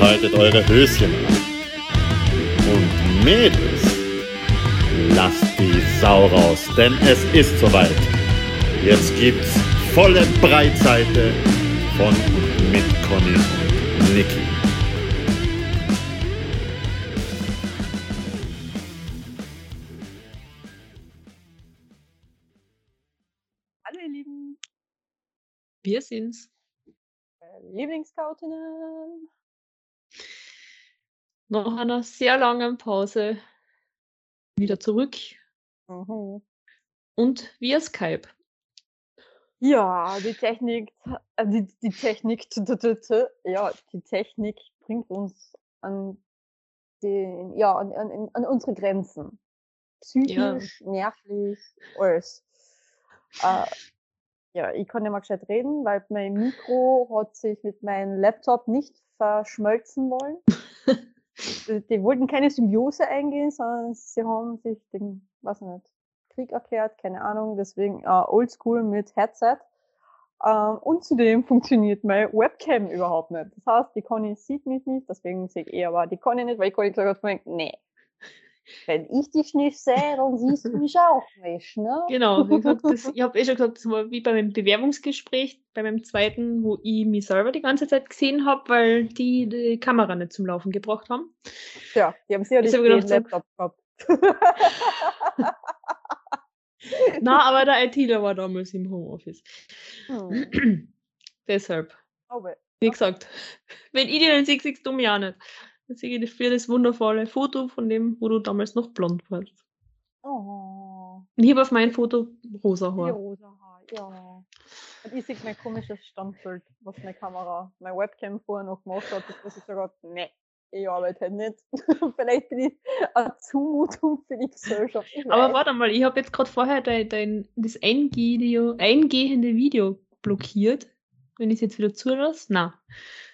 Behaltet eure Höschen an. Und Mädels, lasst die Sau raus, denn es ist soweit. Jetzt gibt's volle Breitseite von und mit Conny und Niki. Hallo ihr Lieben, Wir sind's. äh, Lieblingsscoutinnen. Nach einer sehr langen Pause wieder zurück Mhm. und via Skype. Ja, die Technik, äh, die, die Technik, ja, die Technik bringt uns an den, ja, an, an, an unsere Grenzen. Psychisch, nervlich, alles. Äh, ja, ich kann nicht mehr gescheit reden, weil mein Mikro hat sich mit meinem Laptop nicht verschmelzen wollen. die, wollten keine Symbiose eingehen, sondern sie haben sich den, was nicht, Krieg erklärt, keine Ahnung, deswegen äh, oldschool mit Headset. Ähm, und zudem funktioniert meine Webcam überhaupt nicht. Das heißt, die Conny sieht mich nicht, deswegen sehe ich aber die Conny nicht, weil die Conny gesagt hat, nee. Wenn ich dich nicht sehe, dann siehst du mich auch nicht, ne? Genau, wie gesagt, das, ich habe eh schon gesagt, das war wie bei meinem Bewerbungsgespräch, bei meinem zweiten, wo ich mich selber die ganze Zeit gesehen habe, weil die die Kamera nicht zum Laufen gebracht haben. Ja, die haben Ich hab den gedacht, Laptop gehabt. Na, aber der ITler war damals im Homeoffice. hm. Deshalb, Aber, wie gesagt, wenn ich dir dann sehe, siehst du mich auch nicht. Ich für das wundervolle Foto von dem, wo du damals noch blond warst. oh, Und ich habe auf mein Foto rosa die Haar. rosa Haar, ja. Und ich sehe mein komisches Standbild, was meine Kamera, meine Webcam vorher noch gemacht hat, dass ich habe, nee, ich arbeite halt nicht. Vielleicht bin ich eine Zumutung für die Gesellschaft. Ich Aber warte mal, ich habe jetzt gerade vorher dein, dein, das eingehende Video blockiert. Wenn ich es jetzt wieder zulasse, na,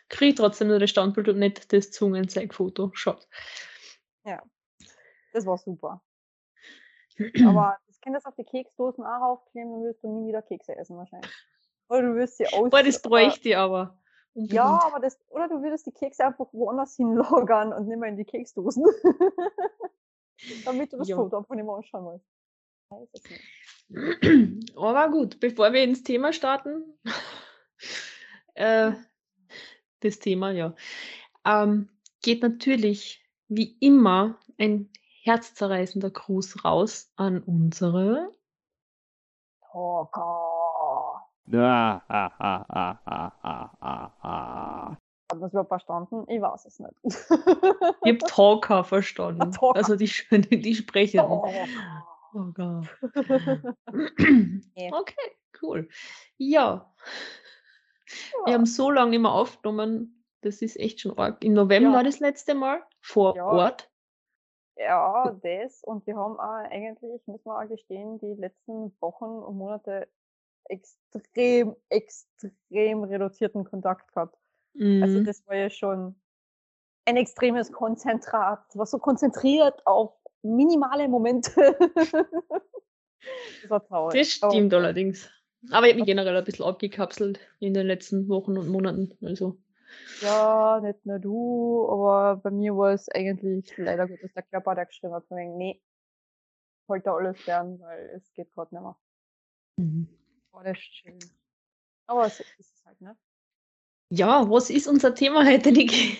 kriege ich trotzdem nur das Standbild und nicht das Zungenzeigfoto. Schaut. Das war super. Aber das könntest du auf die Keksdosen auch aufkleben, dann wirst du nie wieder Kekse essen wahrscheinlich. Oder du wirst sie aus. Boah, das bräuchte ich aber. Unbedingt. Ja, aber das, oder du würdest die Kekse einfach woanders hinlagern und nicht mehr in die Keksdosen. Damit du das Ja. Foto einfach nicht mehr anschauen musst. Aber gut, bevor wir ins Thema starten, äh, das Thema, ja, ähm, geht natürlich wie immer ein herzzerreißender Gruß raus an unsere. Talker. Ah, ah, ah, ah, ah, ah, ah, ah. Hat man das überhaupt verstanden? Ich weiß es nicht. Ich habe Talker verstanden. Talker. Also die, die, die Sprechenden. Talker. Oh Gott. Okay, cool. Ja, wir haben so lange nicht mehr aufgenommen. Das ist echt schon arg. Im November Ja. war das letzte Mal vor Ja. Ort. Ja, das. Und wir haben auch eigentlich, muss man auch gestehen, die letzten Wochen und Monate extrem, extrem reduzierten Kontakt gehabt. Also Mhm. das war ja schon ein extremes Konzentrat. Das war so konzentriert auf minimale Momente. das war traurig. Das Aber stimmt allerdings. Aber ich habe mich generell ein bisschen abgekapselt in den letzten Wochen und Monaten. Also, Ja, nicht nur du, aber bei mir war es eigentlich leider Gottes der Körper, der geschrieben hat, von wegen, nee, wollte alles lernen, weil es geht gerade nicht mehr. War das schön. Aber so ist es halt, ne? ja, was ist unser Thema heute, Niki?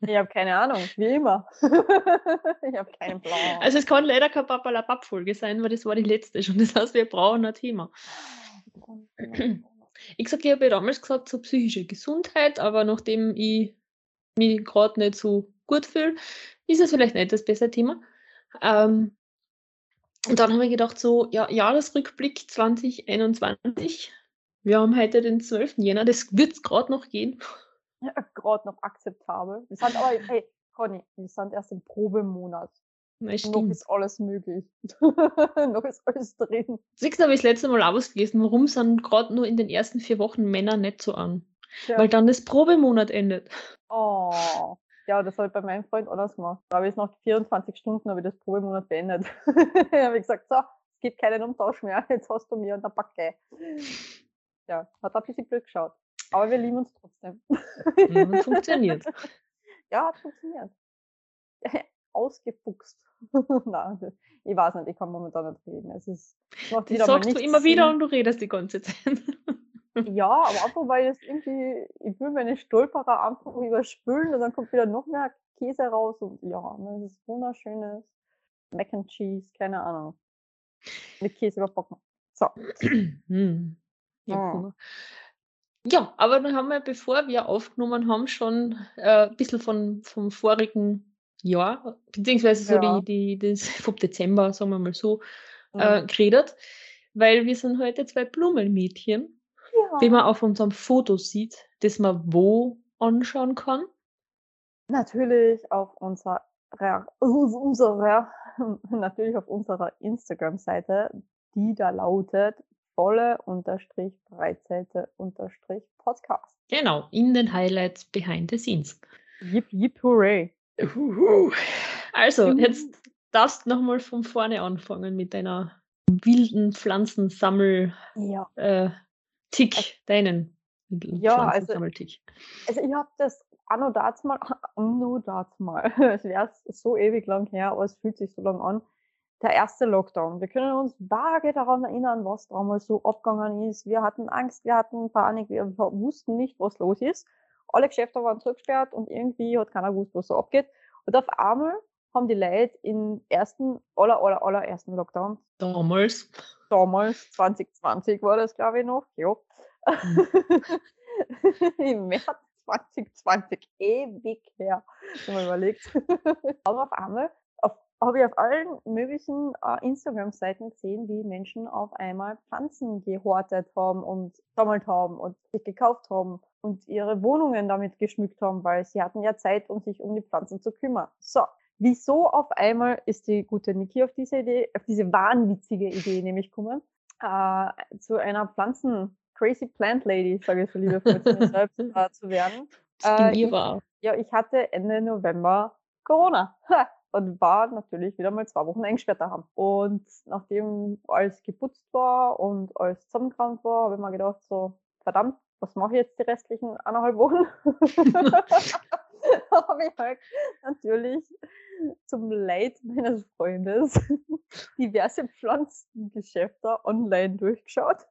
Ich habe keine Ahnung, wie immer. ich habe keinen Plan. Also, es kann leider keine Papalapap-Folge sein, weil das war die letzte schon. Das heißt, wir brauchen ein Thema. Ich sag, ich habe ja damals gesagt, so psychische Gesundheit, aber nachdem ich mich gerade nicht so gut fühle, ist es vielleicht nicht das beste Thema. Ähm, und dann habe ich gedacht, so, ja, Jahresrückblick 2021. Wir haben heute den 12. Jänner, das wird es gerade noch gehen. gerade noch akzeptabel. Wir sind aber, hey, Conny, wir sind erst im Probemonat. Noch ist alles möglich. noch ist alles drin. Siehst du, habe ich das letzte Mal auch was gelesen, warum sind gerade nur in den ersten vier Wochen Männer nicht so an? Tja. Weil dann das Probemonat endet. Oh. Ja, das habe ich bei meinem Freund anders gemacht. Da habe ich nach 24 Stunden habe ich das Probemonat beendet. habe ich gesagt, so, es gibt keinen Umtausch mehr. Jetzt hast du mir und der Backe. Ja, hat ein bisschen blöd geschaut. Aber wir lieben uns trotzdem. Mhm, funktioniert. Ja, hat funktioniert. Ausgefuchst. Nein, ich weiß nicht, ich kann momentan nicht reden. Es ist macht Das wieder sagst du immer wieder Sinn. und du redest die ganze Zeit. Ja, aber einfach weil es irgendwie, ich will meine Stolperer einfach überspülen und dann kommt wieder noch mehr Käse raus und ja, ne, das ist wunderschönes Mac and Cheese, keine Ahnung. Mit Käse überbacken. So. Hm. Ja, Ah. Ja, aber dann haben wir, bevor wir aufgenommen haben, schon äh, ein bisschen von, vom vorigen Jahr, beziehungsweise so Ja. die, die, das vom Dezember, sagen wir mal so, Mhm. äh, geredet, weil wir sind heute zwei Blumenmädchen, die Ja. man auf unserem Foto sieht, das man wo anschauen kann. Natürlich auf unserer, unserer, natürlich auf unserer Instagram-Seite, die da lautet volle unterstrich Breitseite unterstrich Podcast. Genau, in den Highlights behind the scenes. Yip, yip, hooray. Uhuhu. Also, Juhu. jetzt darfst du nochmal von vorne anfangen mit deiner wilden Pflanzensammel Ja. äh, Tick, deinen wilden Ja, also- Pflanzensammeltick. Also ich habe das anno dazu mal, anno dazu mal, es wäre so ewig lang her, aber es fühlt sich so lang an. Der erste Lockdown. Wir können uns vage daran erinnern, was damals so abgegangen ist. Wir hatten Angst, wir hatten Panik, wir wussten nicht, was los ist. Alle Geschäfte waren zurückgesperrt und irgendwie hat keiner gewusst, was so abgeht. Und auf einmal haben die Leute im ersten, aller, aller, aller ersten Lockdown, Damals. damals 2020 war das, glaube ich, noch, ja. Im März 2020, ewig her, wenn man überlegt. Aber auf einmal habe ich auf allen möglichen äh, Instagram-Seiten gesehen, wie Menschen auf einmal Pflanzen gehortet haben und sammelt haben und sich gekauft haben und ihre Wohnungen damit geschmückt haben, weil sie hatten ja Zeit, um sich um die Pflanzen zu kümmern. So, wieso auf einmal ist die gute Niki auf diese Idee, auf diese wahnwitzige Idee nämlich gekommen, äh, zu einer Pflanzen Crazy Plant Lady, sage ich so mir selbst, äh, zu werden. Das Äh, ich. Ja, ich hatte Ende November Corona ha, und war natürlich wieder mal zwei Wochen eingesperrt daheim. Und nachdem alles geputzt war und alles zusammengerannt war, habe ich mir gedacht, so, verdammt, was mache ich jetzt die restlichen eineinhalb Wochen? habe ich halt natürlich zum Leid meines Freundes diverse Pflanzengeschäfte online durchgeschaut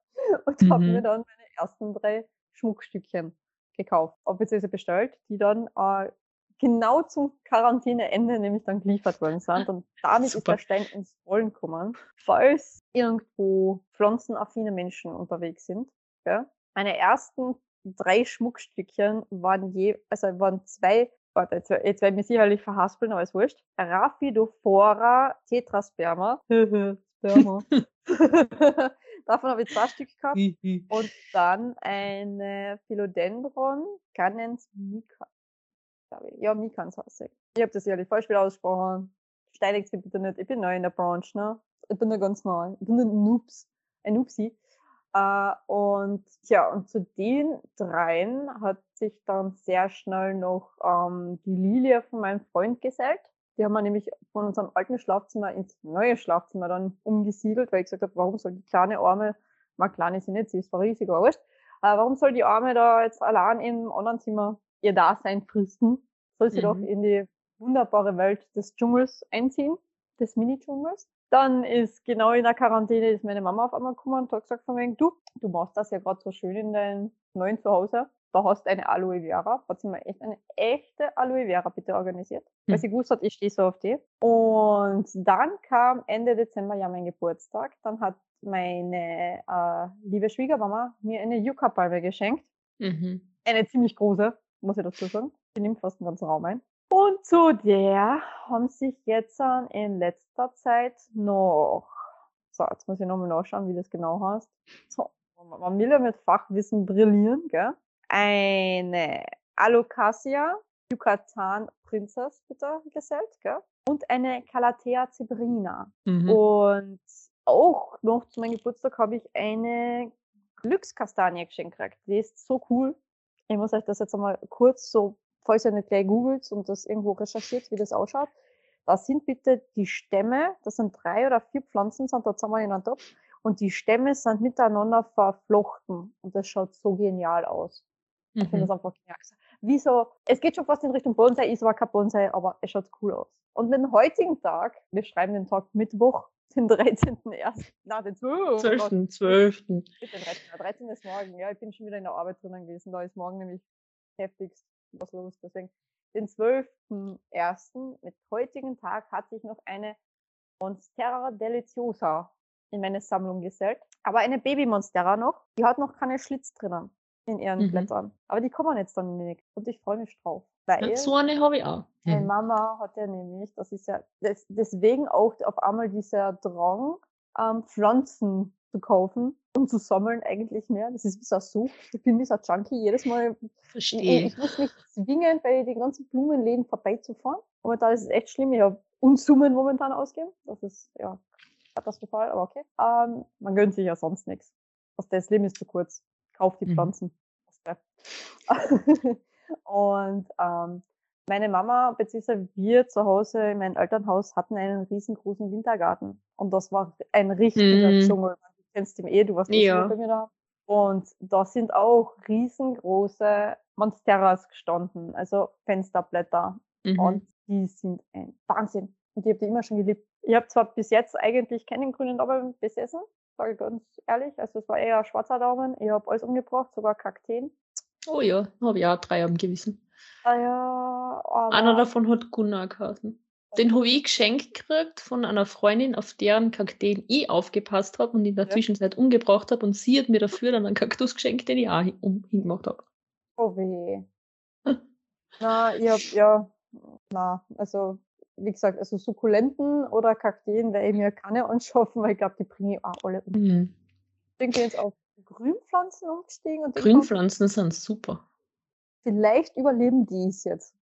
und habe Mhm. mir dann meine ersten drei Schmuckstückchen gekauft, beziehungsweise bestellt, die dann äh, genau zum Quarantäneende nämlich dann geliefert worden sind. Und damit ist Super. der Stein ins Rollen gekommen. Falls irgendwo pflanzenaffine Menschen unterwegs sind, ja, meine ersten drei Schmuckstückchen waren je, also waren zwei, warte, jetzt, jetzt werde ich mich sicherlich verhaspeln, aber ist wurscht. Rhaphidophora tetrasperma. Sperma. Davon habe ich zwei Stück gehabt. Und dann eine Philodendron Cannens Mika. Glaub ich. Ja, Mikans heißt sie. Ich habe das sicherlich falsch wieder ausgesprochen. Steinigt's mir bitte nicht. Ich bin neu in der Branche, ne? Ich bin da ganz neu. Ich bin ein Noobs. Ein Noobsi. Äh, und ja, und zu den dreien hat sich dann sehr schnell noch ähm, die Lilie von meinem Freund gesellt. Die haben wir nämlich von unserem alten Schlafzimmer ins neue Schlafzimmer dann umgesiedelt, weil ich gesagt habe, warum soll die kleine Arme, mal klein ist sie nicht, sie ist zwar riesig, aber wurscht, äh, warum soll die Arme da jetzt allein im anderen Zimmer ihr Dasein fristen? Soll sie doch Mhm. in die wunderbare Welt des Dschungels einziehen, des Mini-Dschungels. Dann ist genau in der Quarantäne ist meine Mama auf einmal gekommen und hat gesagt von wegen, du, du machst das ja gerade so schön in deinem neuen Zuhause. Da hast du eine Aloe Vera. Hat sie mir echt eine echte Aloe Vera bitte organisiert. Weil Hm. sie gewusst hat, ich stehe so auf die. Und dann kam Ende Dezember ja mein Geburtstag. Dann hat meine äh, liebe Schwiegermama mir eine Yucca-Palme geschenkt. Mhm. Eine ziemlich große, muss ich dazu sagen. Die nimmt fast den ganzen Raum ein. Und zu der haben sich jetzt in letzter Zeit noch, so, jetzt muss ich nochmal nachschauen, wie das genau heißt. So, man will ja mit Fachwissen brillieren, gell? Eine Alocasia Yucatan Princess bitte gesellt, gell? Und eine Calathea zebrina. Mhm. Und auch noch zu meinem Geburtstag habe ich eine Glückskastanie geschenkt gekriegt. Die ist so cool. Ich muss euch das jetzt einmal kurz so, falls ihr nicht gleich googelt und das irgendwo recherchiert, wie das ausschaut. Das sind bitte die Stämme, das sind drei oder vier Pflanzen, sind da zusammen in einem Topf. Und die Stämme sind miteinander verflochten. Und das schaut so genial aus. Ich finde das Mhm. einfach genial. Also, Wie so, es geht schon fast in Richtung Bonsai, ist aber kein Bonsai, aber es schaut cool aus. Und mit dem heutigen Tag, wir schreiben den Tag Mittwoch, den 13.01. Na, den 12. 12. 12. Mit den 13. 13 ist morgen. Ja, ich bin schon wieder in der Arbeit drinnen gewesen. Da ist morgen nämlich heftigst was los. Deswegen den 12.01. mit heutigen Tag hatte ich noch eine Monstera Deliciosa in meine Sammlung gesellt. Aber eine Baby-Monstera noch. Die hat noch keine Schlitz drinnen in ihren Mhm. Blättern. Aber die kommen jetzt dann nicht. Und ich freue mich drauf. Weil so eine habe ich auch. meine Mhm. Mama hat ja nämlich, das ist ja des, deswegen auch auf einmal dieser Drang, ähm, Pflanzen zu kaufen und zu sammeln eigentlich mehr. Das ist wie so ein Such. Ich bin wie so ein Junkie. Jedes Mal, ich, ich, Verstehe. ich muss mich zwingen, bei den ganzen Blumenläden vorbeizufahren. Momentan ist es echt schlimm. Ich habe Unsummen momentan ausgeben. Das ist ja katastrophal, aber okay. Ähm, man gönnt sich ja sonst nichts. Das Leben ist zu kurz. Kauft die Mhm. Pflanzen. Das bleibt. und ähm, meine Mama bzw. wir zu Hause in meinem Elternhaus hatten einen riesengroßen Wintergarten. Und das war ein richtiger Mhm. Dschungel. Du kennst ihn eh, du warst eh Ja. bei mir da. Und da sind auch riesengroße Monsteras gestanden, also Fensterblätter. Mhm. Und die sind ein Wahnsinn. Und ich habe die immer schon geliebt. Ich habe zwar bis jetzt eigentlich keinen grünen Daumen besessen, sage ich ganz ehrlich. Also es war eher schwarzer Daumen. Ich habe alles umgebracht, sogar Kakteen. Oh ja, habe ich auch drei am Gewissen. Ah ja, aber Einer davon hat Gunnar geheißen. Den habe ich geschenkt gekriegt von einer Freundin, auf deren Kakteen ich aufgepasst habe und in der Ja. Zwischenzeit umgebracht habe. Und sie hat mir dafür dann einen Kaktus geschenkt, den ich auch hin- um, hingemacht habe. Oh weh. na, ich hab, ja, na, also, wie gesagt, also Sukkulenten oder Kakteen werde ich mir keine anschaffen, weil ich glaube, die bringe ich auch alle um. Mhm. Ich bin jetzt auf Grünpflanzen umgestiegen und Grünpflanzen sind super. vielleicht überleben die es jetzt.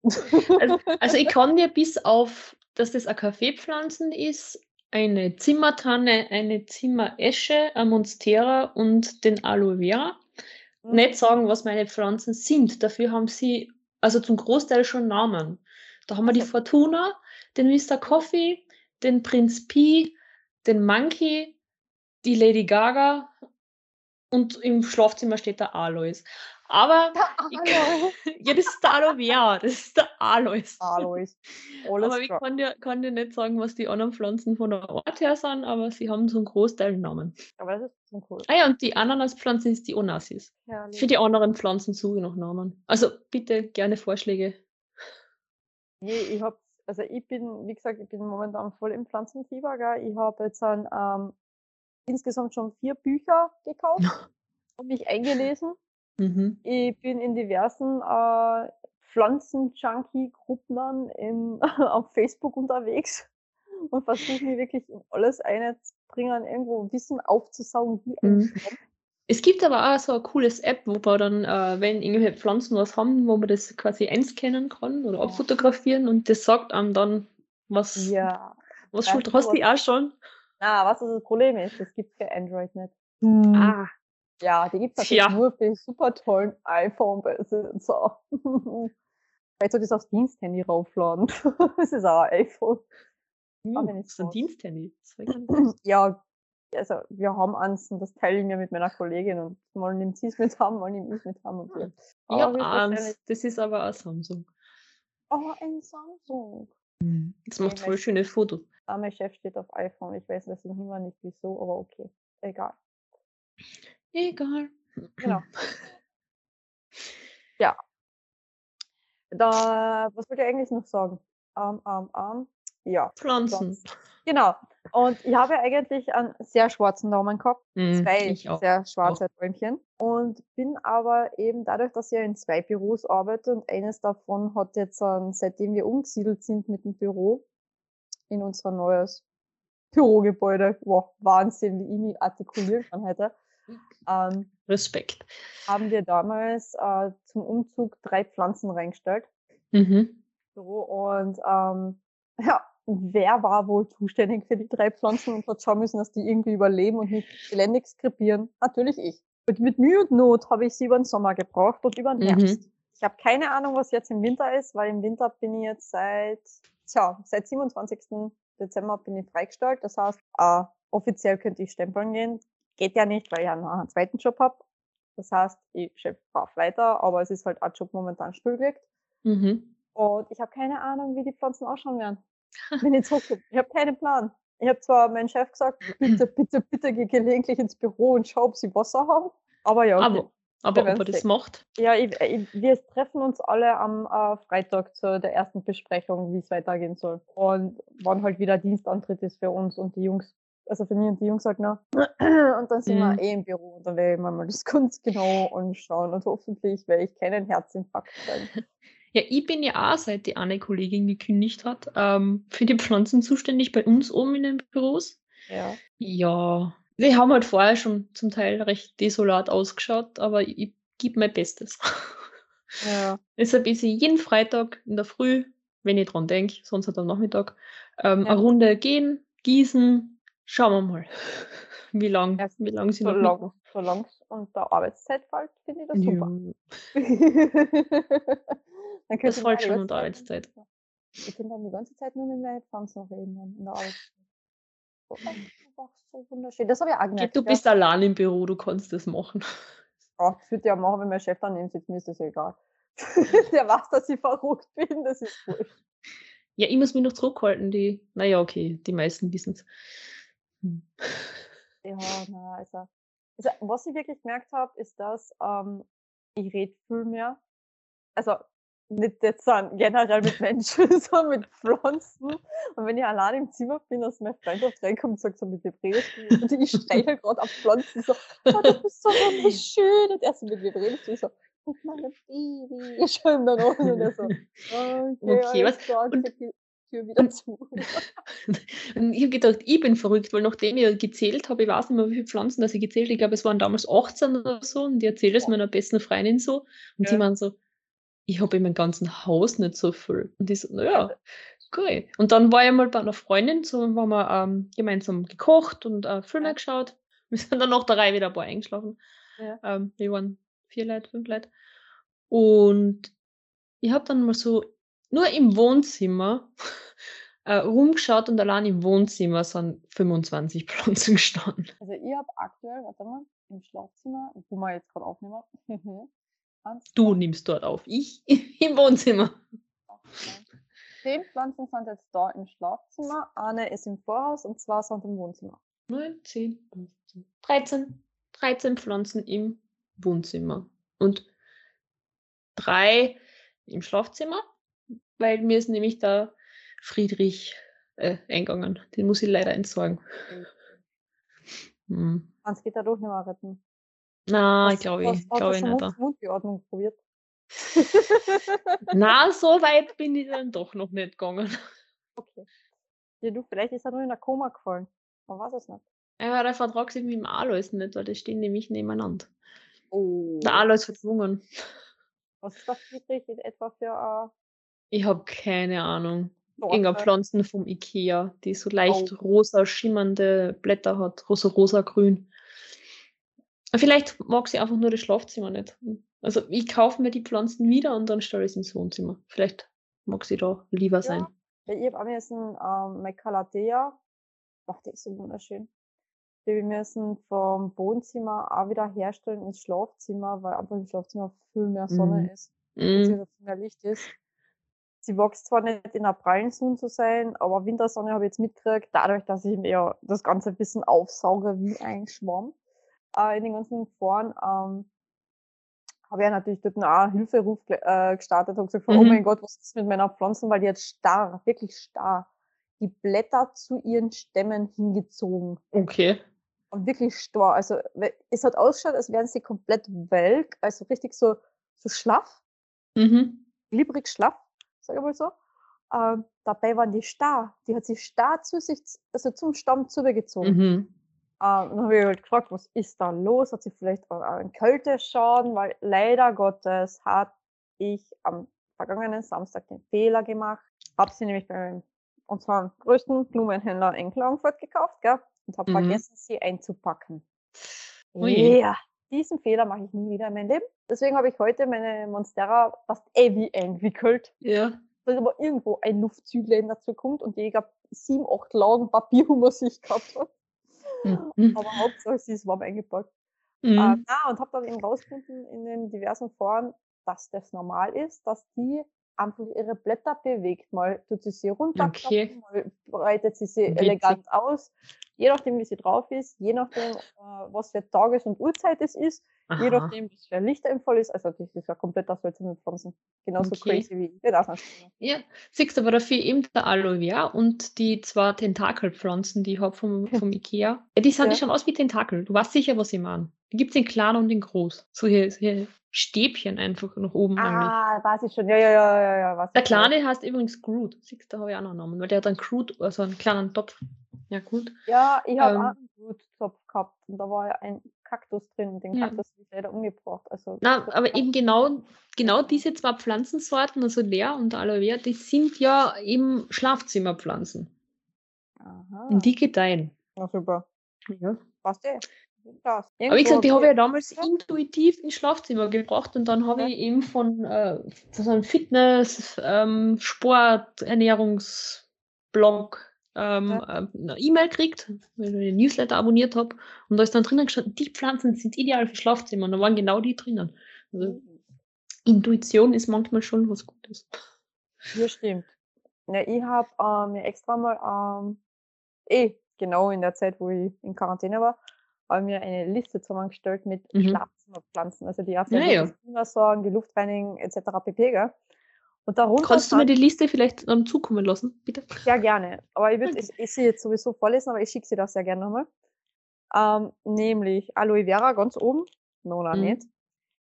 Also, also ich kann dir bis auf, dass das eine Kaffeepflanzen ist, eine Zimmertanne, eine Zimmeresche, eine Monstera und den Aloe Vera nicht sagen, was meine Pflanzen sind. Dafür haben sie also zum Großteil schon Namen. Da haben wir die. Fortuna, den Mr. Coffee, den Prinz Pi, den Monkey, die Lady Gaga und im Schlafzimmer steht der Alois. Aber ich Alois. ja, das ist der Aloe Vera, das ist der Alois. Alois. Alles Aber ich klar. kann dir, kann dir nicht sagen, was die anderen Pflanzen von der Art her sind, aber sie haben zum Großteil Namen. Aber das ist schon cool. Ah ja, und die Ananaspflanze ist die Onassis. Herrlich. Für die anderen Pflanzen suche ich noch Namen. Also bitte gerne Vorschläge. Nee, ich hab, also ich bin, wie gesagt, ich bin momentan voll im Pflanzenfieber, gell. Ich habe jetzt dann, ähm, insgesamt schon vier Bücher gekauft und mich eingelesen. Mhm. Ich bin in diversen äh, Pflanzen-Junkie-Gruppen in, auf Facebook unterwegs und versuche mich wirklich in alles einzubringen, irgendwo Wissen aufzusaugen wie ein Mhm. Es gibt aber auch so ein cooles App, wo man dann, äh, wenn irgendwelche Pflanzen was haben, wo man das quasi einscannen kann oder abfotografieren und das sagt einem dann, was, Ja. was schuld hast du auch schon? Na, was das Problem ist, das gibt's für Android nicht. Hm. Ah, Ja, die gibt's natürlich nur für die super tollen iPhone-Besitzer. Vielleicht soll ich das aufs Diensthandy raufladen. das ist auch ein iPhone. wenn ich's so ein. Diensthandy. Das Ja, also wir haben eins und das teile ich mir mit meiner Kollegin und mal nimmt sie es mit haben, mal nimmt ich es mit haben und so. Ich Aber habe eins, das ist aber ein Samsung. Oh, ein Samsung. Das macht voll schöne Fotos. Ah, mein Chef steht auf iPhone. Ich weiß das noch immer nicht wieso, aber okay. Egal. Egal. Genau. Ja. Da, was wollte ich eigentlich noch sagen? Ähm, ähm, ähm, ja, Pflanzen. genau. Und ich habe ja eigentlich einen sehr schwarzen Daumen gehabt. Mhm, zwei ich auch. sehr schwarze Däumchen. Und bin aber eben dadurch, dass ich in zwei Büros arbeite und eines davon hat jetzt, seitdem wir umgesiedelt sind mit dem Büro, in unser neues Bürogebäude, wow, Wahnsinn, wie ich mich artikulieren kann heute, ähm, Respekt. haben wir damals äh, zum Umzug drei Pflanzen reingestellt. Mhm. Büro und ähm, ja, wer war wohl zuständig für die drei Pflanzen und hat schauen müssen, dass die irgendwie überleben und nicht elendig krepieren? Natürlich ich. Und mit Mühe und Not habe ich sie über den Sommer gebraucht und über den Mhm. Herbst. Ich habe keine Ahnung, was jetzt im Winter ist, weil im Winter bin ich jetzt seit, tja, seit 27. Dezember bin ich freigestellt. Das heißt, äh, offiziell könnte ich stempeln gehen. Geht ja nicht, weil ich ja noch einen zweiten Job habe. Das heißt, ich schöpfe weiter, aber es ist halt auch Job momentan stillgelegt. Mhm. Und ich habe keine Ahnung, wie die Pflanzen ausschauen werden, wenn ich zurückkomme. Ich habe keinen Plan. Ich habe zwar meinem Chef gesagt, bitte, bitte, bitte geh gelegentlich ins Büro und schau, ob sie Wasser haben. Aber ja, okay. Aber, aber Wir ob er das macht, Ja, ich, ich, wir treffen uns alle am äh, Freitag zu der ersten Besprechung, wie es weitergehen soll. Und wann halt wieder Dienstantritt ist für uns und die Jungs, also für mich und die Jungs halt noch. Und dann sind Mhm. wir eh im Büro und dann werde ich mir mal das ganz genau anschauen und hoffentlich werde ich keinen Herzinfarkt kriegen. Ja, ich bin ja auch, seit die eine Kollegin gekündigt hat, ähm, für die Pflanzen zuständig bei uns oben in den Büros. Ja. Ja, wir haben halt vorher schon zum Teil recht desolat ausgeschaut, aber ich, gebe mein Bestes. Ja. Deshalb ist ich jeden Freitag in der Früh, wenn ich dran denke, sonst halt am Nachmittag, ähm, Ja. eine Runde gehen, gießen, schauen wir mal, wie lang, Ja, wie lang sie So noch lang, mitmachen. so lang unter Arbeitszeit fällt, finde ich das super. Dann Das fällt schon unter Zeit- Arbeitszeit. Ich kann dann die ganze Zeit nur mit meinen Pflanzen reden in der Arbeitszeit. Einfach so wunderschön. Das habe ich auch gemerkt. Du ja. bist allein im Büro, du kannst das machen. Ja, das würde ich ja machen, wenn mein Chef daneben sitzt, mir ist das ja egal. Der weiß, dass ich verrückt bin, das ist wurscht. Ja, ich muss mich noch zurückhalten, die, naja, okay, die meisten wissen es. Hm. Ja, na, also, also was ich wirklich gemerkt habe, ist, dass ähm, ich rede viel mehr. Also nicht jetzt so generell mit Menschen, sondern mit Pflanzen. Und wenn ich allein im Zimmer bin, dass mein Freund oft reinkommt und sagt so, mit wem redest du? Und ich streichel gerade auf Pflanzen so, oh, du bist so wunderschön. Und er so, mit wem redest du? Ich so, mit meinem Baby. Ich schaue ihm dann an und er so, okay, Okay, was- klar, und- Tür wieder zu. Und ich habe gedacht, ich bin verrückt, weil nachdem ich gezählt habe, ich weiß nicht mehr, wie viele Pflanzen dass ich gezählt ich glaube, es waren damals 18 oder so, und ich erzähle es meiner besten Freundin so, und sie Ja. meinen so, ich habe in meinem ganzen Haus nicht so viel. Und ich so, naja, cool. Und dann war ich mal bei einer Freundin, so haben wir ähm, gemeinsam gekocht und äh, Filme geschaut. Wir sind dann nach der Reihe wieder ein paar eingeschlafen. Ja. Ähm, wir waren vier Leute, fünf Leute. Und ich habe dann mal so nur im Wohnzimmer äh, rumgeschaut und allein im Wohnzimmer sind 25 Pflanzen gestanden. Also ich habe aktuell, warte mal, im Schlafzimmer, wo wir jetzt gerade aufnehmen, eins, Du nimmst dort auf, ich im Wohnzimmer. Zehn Pflanzen sind jetzt da im Schlafzimmer, eine ist im Vorhaus und zwei sind im Wohnzimmer. 9, 10, 15, 13. 13 Pflanzen im Wohnzimmer. Und drei im Schlafzimmer, weil mir ist nämlich der Friedrich äh, eingegangen. Den muss ich leider entsorgen. Hm. Eins geht dadurch nicht mehr retten. Na, Hast- glaube hast- ich, hast glaube ich nicht. Mund- Mundbeatmung probiert? Na, so weit bin ich dann doch noch nicht gegangen. Okay. Ja, du, vielleicht ist er nur in der Koma gefallen. Man weiß es nicht. Aber der Vertrag sieht mit dem Alois nicht, weil die stehen nämlich nebeneinander. Oh. Der Alois wird schwungen. Was ist das Friedrich in etwa für Ich habe keine Ahnung. äh, Sorte? Pflanzen vom Ikea, die so leicht Oh. rosa schimmernde Blätter hat, rosa rosa grün. Vielleicht mag sie einfach nur das Schlafzimmer nicht. Also ich kaufe mir die Pflanzen wieder und dann stelle ich sie ins Wohnzimmer. Vielleicht mag sie da lieber sein. Ja, ja ich habe auch müssen, ähm, Mecalathea, ach, die ist so wunderschön. Die wir müssen vom Wohnzimmer auch wieder herstellen ins Schlafzimmer, weil einfach im Schlafzimmer viel mehr Sonne Mhm. ist, Mm, beziehungsweise viel mehr Licht ist. Sie wächst zwar nicht in der prallen Sonne zu sein, aber Wintersonne habe ich jetzt mitgekriegt, dadurch, dass ich mir das Ganze ein bisschen aufsauge wie ein Schwamm äh, in den ganzen Foren, ähm, habe ich ja natürlich dort einen Hilferuf äh, gestartet und gesagt, oh Mhm. mein Gott, was ist mit meiner Pflanzen, weil die jetzt starr, wirklich starr, die Blätter zu ihren Stämmen hingezogen okay. und wirklich starr. Also es hat ausgeschaut, als wären sie komplett welk, also richtig so, so schlaff, Mhm. glibberig schlaff, sage ich mal so. Ähm, dabei waren die starr. Die hat sich starr zu sich, also zum Stamm zugezogen. Mhm. Ähm, dann habe ich halt gefragt, was ist da los? Hat sie vielleicht auch einen Kälteschaden? Weil leider Gottes hat ich am vergangenen Samstag den Fehler gemacht. Habe sie nämlich bei unserem größten Blumenhändler in Klagenfurt gekauft, gell? Und habe Mhm. vergessen, sie einzupacken. Ja, diesen Fehler mache ich nie wieder in meinem Leben. Deswegen habe ich heute meine Monstera fast ewig eingewickelt Ja. weil aber irgendwo ein Luftzüglein dazu kommt und die, ich glaube, sieben, acht Lagen Papier um sich gehabt hat. Mhm. Aber Hauptsache, sie ist warm eingepackt. Äh, Mhm. na, und habe dann eben rausgefunden in den diversen Foren, dass das normal ist, dass die einfach ihre Blätter bewegt. Mal tut sie sie runterklappen, Okay. mal breitet sie sie Witzig. elegant aus. Je nachdem, wie sie drauf ist, je nachdem, äh, was für Tages- und Uhrzeit es ist, je Aha. nachdem, was für ein Lichteinfall ist. Also das ist ja komplett das sollte mit Pflanzen. Genauso Okay. crazy wie wir das anstellen. Ja, siehst du aber dafür eben der Aloe Vera und die zwei Tentakelpflanzen, die ich habe vom, vom Ikea. Ja, die, sind, Ja. schauen aus wie Tentakel. Du weißt sicher, was ich meine. Gibt es in klein und in groß. So hier, hier Stäbchen einfach nach oben eigentlich. Ah, weiß ich schon. Ja, ja, ja, ja, ja. Weiß Der kleine heißt übrigens Groot. Siehst du, da habe ich auch noch einen Namen, weil der hat einen Groot, also einen kleinen Topf. Ja, gut. Ja, ich habe Ähm. auch einen Bluttopf gehabt und da war ja ein Kaktus drin. Den Ja. Kaktus habe ich leider umgebracht. Also, Na, aber eben genau, genau diese zwei Pflanzensorten, also Lea und Aloe Vera, die sind ja eben Schlafzimmerpflanzen. Aha. Und die gedeihen. Na super. Ja. Passt eh. Krass. Aber wie gesagt, die habe ich ja damals intuitiv ins Schlafzimmer gebracht und dann habe Ja. ich eben von, äh, von so einem Fitness, ähm, Sport, Ernährungsblog ähm, Ja. äh, eine E-Mail gekriegt, weil ich den Newsletter abonniert habe. Und da ist dann drinnen gestanden, die Pflanzen sind ideal für Schlafzimmer. Und da waren genau die drinnen. Also Mhm. Intuition ist manchmal schon was Gutes. Ja, stimmt. Ja, ich habe äh, mir extra mal, ähm, eh, genau in der Zeit, wo ich in Quarantäne war, habe mir eine Liste zusammengestellt mit Mhm. Schlafzimmerpflanzen, also die für Ja, ja. das sorgen, die Luft reinigen, etc. pp. Gell? Und darunter Kannst du mir die Liste vielleicht ähm, zukommen lassen, bitte? Sehr gerne. Aber ich würde Okay. ich, ich sie jetzt sowieso vorlesen, aber ich schicke sie das sehr gerne nochmal. Ähm, nämlich Aloe Vera ganz oben, Nona Mhm. nicht.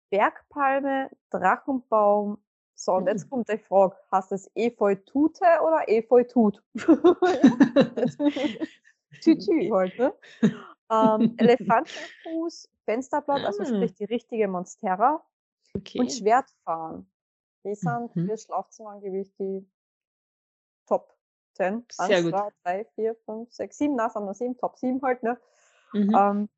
Bergpalme, Drachenbaum. So, und jetzt Mhm. kommt die Frage, heißt es Efeutute oder Efeutut? Tütü halt, ne? Ähm, Elefantenfuß, Fensterblatt, also Ah. sprich die richtige Monstera Okay. und Schwertfahren. Die sind Mhm. fürs Schlafzimmergewicht die Top 10. Sehr 1, gut. 2, 3, 4, 5, 6, 7, na, sind nur 7, Top 7 halt, ne? Mhm. Ähm,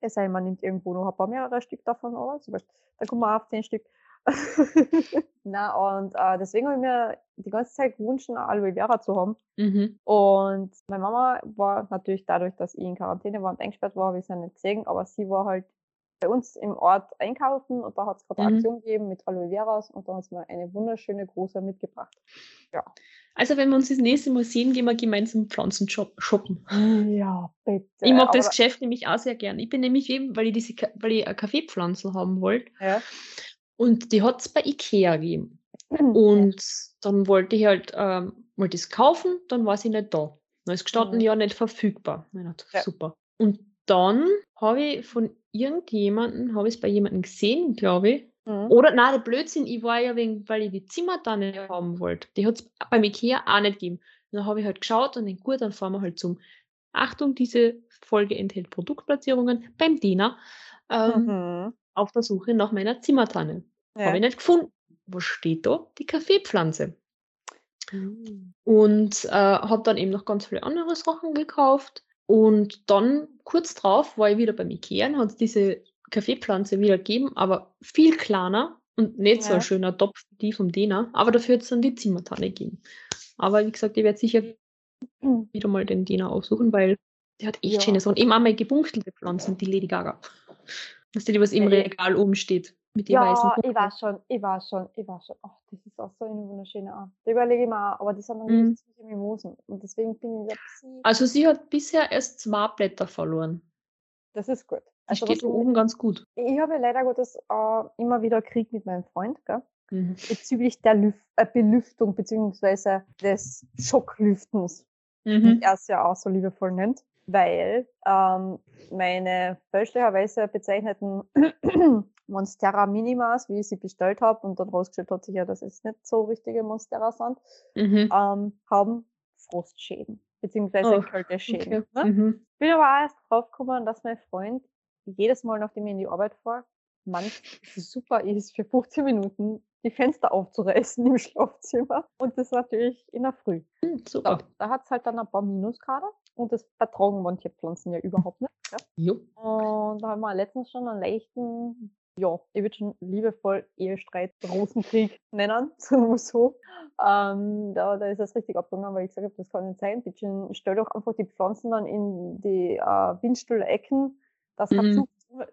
es sei denn, man nimmt irgendwo noch ein paar mehrere Stück davon, aber zum Beispiel, da kommen wir auf 10 Stück. Na, und äh, deswegen habe ich mir die ganze Zeit gewünscht, eine Aloe Vera zu haben. Mhm. Und meine Mama war natürlich dadurch, dass ich in Quarantäne war und eingesperrt war, habe ich sie ja nicht gesehen, aber sie war halt bei uns im Ort einkaufen und da hat es gerade eine Mhm. Aktion gegeben mit Aloe Veras und da hat sie mir eine wunderschöne große mitgebracht. Also wenn wir uns das nächste Mal sehen, gehen wir gemeinsam Pflanzen shop- shoppen. Ja, bitte. Ich mag das Geschäft nämlich auch sehr gern. Ich bin nämlich eben, weil ich diese, weil ich eine Kaffeepflanze haben wollte Ja. und die hat es bei Ikea gegeben. Und dann wollte ich halt ähm, mal das kaufen, dann war sie nicht da. Dann ist gestanden, Mhm. ja, nicht verfügbar. Dachte, Ja. super. Und dann habe ich von irgendjemandem, habe ich es bei jemandem gesehen, glaube ich. Mhm. Oder, nein, der Blödsinn, ich war ja wegen, weil ich die Zimmertanne haben wollte. Die hat es beim Ikea auch nicht gegeben. Und dann habe ich halt geschaut und dann, gut, dann fahren wir halt zum. Achtung, diese Folge enthält Produktplatzierungen beim Diener ähm, Mhm. auf der Suche nach meiner Zimmertanne. Ja. Habe ich nicht gefunden. Was steht da? Die Kaffeepflanze. Mhm. Und äh, habe dann eben noch ganz viele andere Sachen gekauft. Und dann kurz drauf war ich wieder beim Ikea und hat es diese Kaffeepflanze wieder gegeben, aber viel kleiner und nicht so Ja. ein schöner Topf wie die vom Dena. Aber dafür hat es dann die Zimmertanne gegeben. Aber wie gesagt, ich werde sicher wieder mal den Dena aussuchen, weil der hat echt Ja. schöne Sachen. Eben auch mal gebunkelte Pflanzen, die Lady Gaga. Das ist die, was im eh. Regal oben steht. Mit den weißen Ja, ich weiß schon, ich weiß schon, ich weiß schon. Ach, das ist auch so eine wunderschöne Art. Da überlege ich mir auch, aber die sind dann Mhm. ziemliche Mimosen. Und deswegen bin ich bisschen, Also sie hat bisher erst zwei Blätter verloren. das ist gut. Die Also steht was oben ganz gut. ich habe ja leider Gottes äh, immer wieder Krieg mit meinem Freund, gell? Mhm. bezüglich der Lüf äh, Belüftung beziehungsweise des Schocklüftens, wie Mhm. er es ja auch so liebevoll nennt, weil ähm, meine fälschlicherweise bezeichneten Monstera Minimas, wie ich sie bestellt habe, und dann rausgestellt hat sich ja, dass es nicht so richtige Monstera sind, Mhm. ähm, haben Frostschäden, beziehungsweise Oh, Kälteschäden. Okay. Ne? Mhm. Bin aber auch erst drauf gekommen, dass mein Freund jedes Mal, nachdem ich in die Arbeit fahre, es super ist, für 15 Minuten die Fenster aufzureißen im Schlafzimmer. Und das natürlich in der Früh. Hm, So, Super. da hat es halt dann ein paar Minusgrade und das vertragen manche Pflanzen ja überhaupt nicht. Ja? Und da haben wir letztens schon einen leichten, ja, ich würde schon liebevoll Ehestreit, Rosenkrieg nennen, sagen wir so. Ähm, da, da ist es richtig abgegangen, weil ich gesagt habe, das kann nicht sein. Bitte stell doch einfach die Pflanzen dann in die äh, windstille Ecken, dass kein Mhm. Zug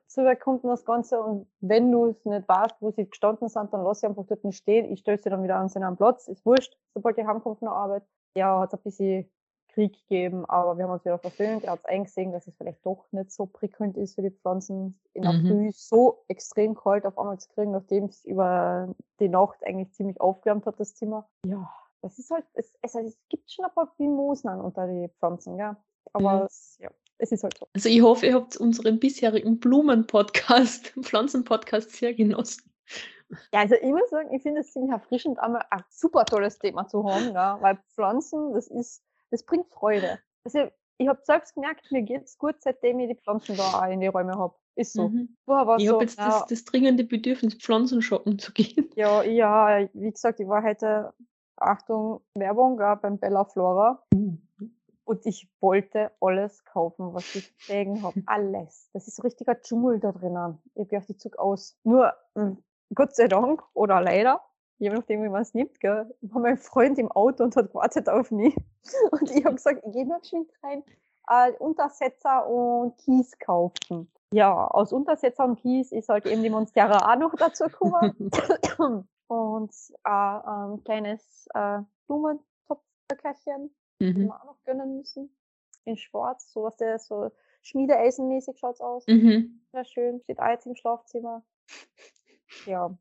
so kommt das Ganze und wenn du es nicht weißt, wo sie gestanden sind, dann lass sie einfach dort nicht stehen. Ich stelle sie dann wieder an seinen Platz. Ist wurscht, sobald die heimkommt der Arbeit. Ja, hat es ein bisschen Krieg gegeben, aber wir haben uns wieder versöhnt. Er hat es eingesehen, dass es vielleicht doch nicht so prickelnd ist für die Pflanzen, in der Mhm. Früh so extrem kalt auf einmal zu kriegen, nachdem es über die Nacht eigentlich ziemlich aufgewärmt hat, das Zimmer. Ja, das ist halt, es, es, es gibt schon ein paar Mimosen unter die Pflanzen, ja. Aber Mhm. es, ja, es ist halt so. Also ich hoffe, ihr habt unseren bisherigen Blumen-Podcast, Pflanzen-Podcast sehr genossen. Ja, also ich muss sagen, ich finde es ziemlich erfrischend, einmal ein super tolles Thema zu haben, ja, weil Pflanzen, das ist, das bringt Freude. Also ich habe selbst gemerkt, mir geht's gut, seitdem ich die Pflanzen da auch in die Räume habe. Ist so. Mhm. Vorher war Ich so, habe jetzt ja, das, das dringende Bedürfnis, Pflanzen shoppen zu gehen. ja, ja, wie gesagt, ich war heute, Achtung, Werbung gell, beim Bella Flora und ich wollte alles kaufen, was ich pflegen habe. Alles. Das ist so richtiger Dschungel da drinnen. Ich hab gedacht, ich zug aus. Nur, mh, Gott sei Dank oder leider, je nachdem, wie man es nimmt, gell, war mein Freund im Auto und hat gewartet auf mich. Und ich habe gesagt, ich gehe noch geschwind rein, äh, Untersetzer und Kies kaufen. Ja, aus Untersetzer und Kies ist halt eben die Monstera auch noch dazu gekommen. und äh, ein kleines äh, Blumentopfköcherchen, die Mhm. wir auch noch gönnen müssen. In schwarz, so was der so Schmiedeeisenmäßig schaut's aus. Mhm. Sehr schön, steht auch jetzt im Schlafzimmer. Ja.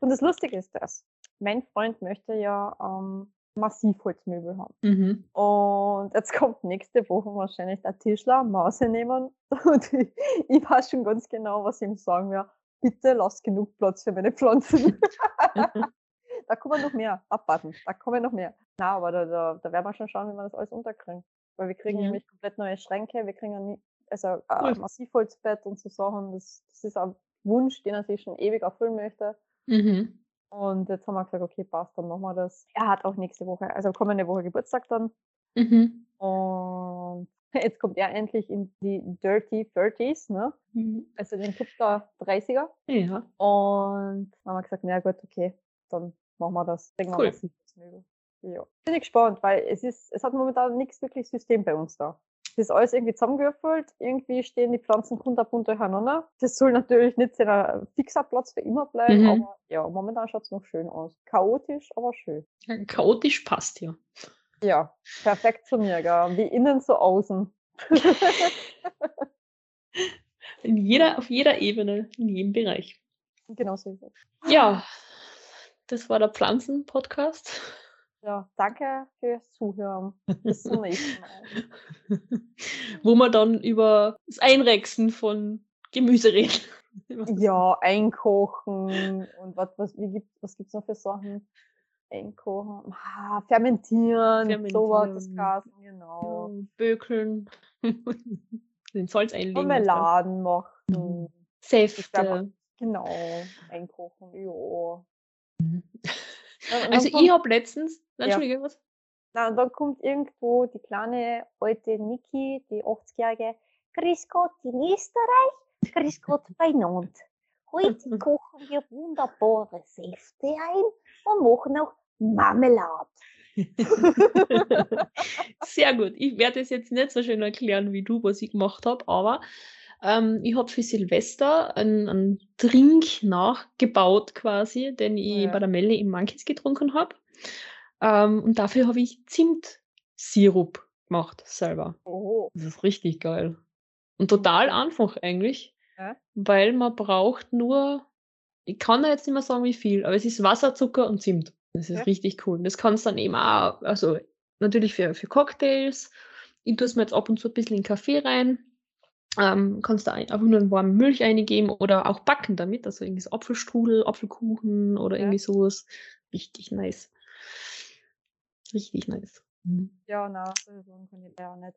Und das Lustige ist das. Mein Freund möchte ja ähm, Massivholzmöbel haben. Mhm. Und jetzt kommt nächste Woche wahrscheinlich der Tischler Maße nehmen. Und ich, ich weiß schon ganz genau, was ich ihm sagen werde. Bitte lass genug Platz für meine Pflanzen. da kommen noch mehr. Abwarten. Da kommen noch mehr. Na, aber da, da, da werden wir schon schauen, wie wir das alles unterkriegen. Weil wir kriegen Ja. nämlich komplett neue Schränke. Wir kriegen also ein Cool. Massivholzbett und so Sachen. Das, das ist ein Wunsch, den er sich schon ewig erfüllen möchte. Mhm. Und jetzt haben wir gesagt, okay, passt, dann machen wir das. Er hat auch nächste Woche, also kommende Woche Geburtstag dann. Mhm. Und jetzt kommt er endlich in die Dirty 30s, ne? Mhm. Also den Club der 30er. Ja. Und dann haben wir gesagt, na gut, okay, dann machen wir das. Wir Cool. Möbel. Ja. Bin ich gespannt, weil es ist, es hat momentan nichts wirklich System bei uns da. Das ist alles irgendwie zusammengewürfelt, irgendwie stehen die Pflanzen kunterbunt durcheinander. Das soll natürlich nicht so ein fixer Platz für immer bleiben, Mhm. aber ja, momentan schaut es noch schön aus. Chaotisch, aber schön. Chaotisch passt ja. Ja, perfekt zu mir, gell? Wie innen so außen. In jeder, auf jeder Ebene, in jedem Bereich. genau so es. Ja, das war der Pflanzen-Podcast. Ja, danke fürs Zuhören. Bis zum nächsten Mal. Wo wir dann über das Einrechsen von Gemüse reden. Ja, einkochen und was, was, wie gibt, was gibt's noch für Sachen? Einkochen, ah, fermentieren, sowas, das Fermentieren. Gasen, genau. Bökeln. Den Salz einlegen. Marmeladen machen, Säfte. genau, einkochen, ja. Mhm. Ja, Also dann ich kommt, habe letztens, Ja. Entschuldige, was? na, und dann kommt irgendwo die kleine alte Niki, die 80-jährige, Grüß Gott in Österreich, Grüß Gott bei Nord. Heute kochen wir wunderbare Säfte ein und machen auch Marmelade. Sehr gut. Ich werde es jetzt nicht so schön erklären wie du, was ich gemacht habe, aber ähm, ich habe für Silvester einen, Trink nachgebaut quasi, den ich Ja. bei der Melle im Monkeys getrunken habe. Ähm, und dafür habe ich Zimtsirup gemacht selber. Oh, Das ist richtig geil. Und total einfach eigentlich, Ja. weil man braucht nur, ich kann da jetzt nicht mehr sagen, wie viel, aber es ist Wasser, Zucker und Zimt. Das ist Ja. richtig cool. Und das kannst dann eben auch, also natürlich für, für Cocktails. Ich tue es mir jetzt ab und zu ein bisschen in Kaffee rein. Ähm, kannst ein- einfach nur eine warme Milch eingeben oder auch backen damit, also irgendwie so Apfelstrudel, Apfelkuchen oder Ja. irgendwie sowas. Richtig nice. Richtig nice. Mhm. ja, na, so kann ich ja nicht.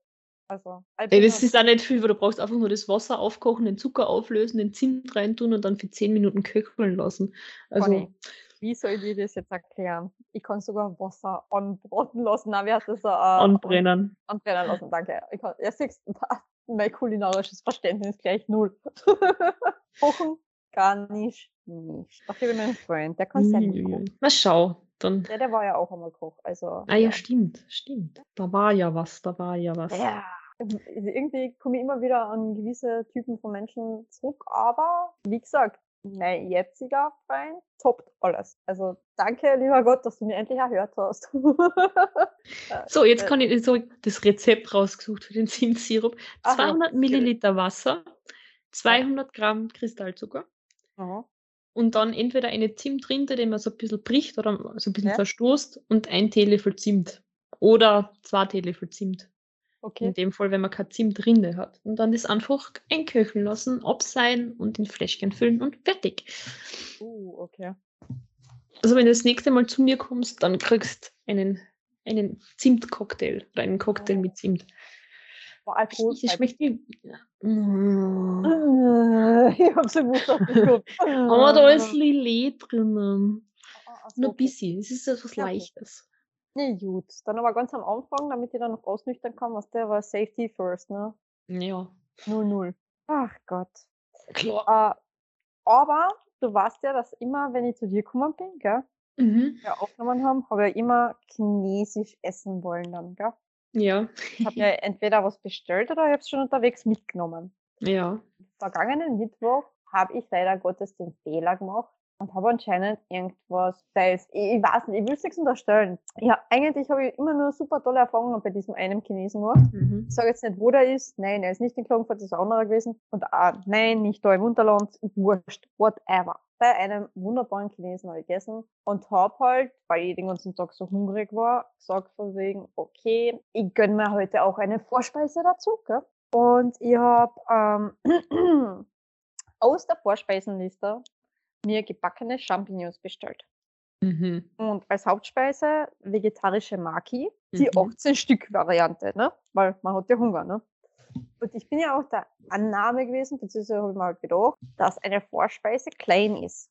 Also, Ey, das ist auch nicht viel, weil du brauchst einfach nur das Wasser aufkochen, den Zucker auflösen, den Zimt reintun und dann für 10 Minuten köcheln lassen. Also, Conny, wie soll ich dir das jetzt erklären? Ich kann sogar Wasser anbraten lassen. Na, wie heißt das? Äh, anbrennen. Anbrennen lassen, danke. Ich kann, ja, siehst du, mein kulinarisches Verständnis gleich null. Kochen kann ich nicht. Dafür bin ich mein Freund, der kann sehr gut kochen. Na schau, dann. Der, der war ja auch einmal Koch. Also, Ah ja, stimmt, stimmt. Da war ja was, da war ja was. Ja, Also irgendwie komme ich immer wieder an gewisse Typen von Menschen zurück, aber wie gesagt, mein jetziger Freund toppt alles. Also danke, lieber Gott, dass du mir endlich erhört hast. so, jetzt kann ich so das Rezept rausgesucht für den Zimtsirup. 200 Aha, Milliliter Wasser, 200 Gramm Kristallzucker. Aha. Und dann entweder eine Zimtrinde, die man so ein bisschen bricht oder so ein bisschen ja. verstoßt und ein Teelöffel Zimt. Oder zwei Teelöffel Zimt. Okay. In dem Fall, wenn man keine Zimtrinde hat. Und dann das einfach einköcheln lassen, abseihen und in Fläschchen füllen und fertig. Uh, okay. Also wenn du das nächste Mal zu mir kommst, dann kriegst du einen, einen Zimtcocktail oder einen Cocktail oh. mit Zimt. Boah, Alkohol. Ich, schmeckt wie. Mm. Ich hab's im Mund Aber da ist Lillet drinnen. Ah, Nur ein bisschen. Es ist etwas Leichtes. Nee, gut. Dann aber ganz am Anfang, damit ich dann noch ausnüchtern kann, was der war Safety first, ne? Ja. 0-0. Ach Gott. Klar. Äh, aber du weißt ja, dass immer, wenn ich zu dir gekommen bin, gell? Mhm. Ja, aufgenommen haben, habe ich ja immer chinesisch essen wollen dann, gell? Ja. Ich habe mir entweder was bestellt oder ich habe es schon unterwegs mitgenommen. Ja. Vergangenen Mittwoch habe ich leider Gottes den Fehler gemacht, und habe anscheinend irgendwas, sei es, ich, ich weiß nicht, ich will es nichts unterstellen. Ja, eigentlich habe ich immer nur super tolle Erfahrungen bei diesem einen Chinesen gemacht. Mhm. Ich sage jetzt nicht, wo der ist. Nein, er ist nicht in Klagenfurt, das ist ein anderer gewesen. Und ah, nein, nicht da im Unterland, wurscht, whatever. Bei einem wunderbaren Chinesen habe ich gegessen und habe halt, weil ich den ganzen Tag so hungrig war, gesagt von wegen, okay, ich gönne mir heute auch eine Vorspeise dazu, gell? Und ich habe ähm, aus der Vorspeisenliste mir gebackene Champignons bestellt. Mhm. Und als Hauptspeise vegetarische Maki, die mhm. 18 Stück Variante, ne? Weil man hat ja Hunger, ne? Und ich bin ja auch der Annahme gewesen, beziehungsweise habe ich mal gedacht, dass eine Vorspeise klein ist.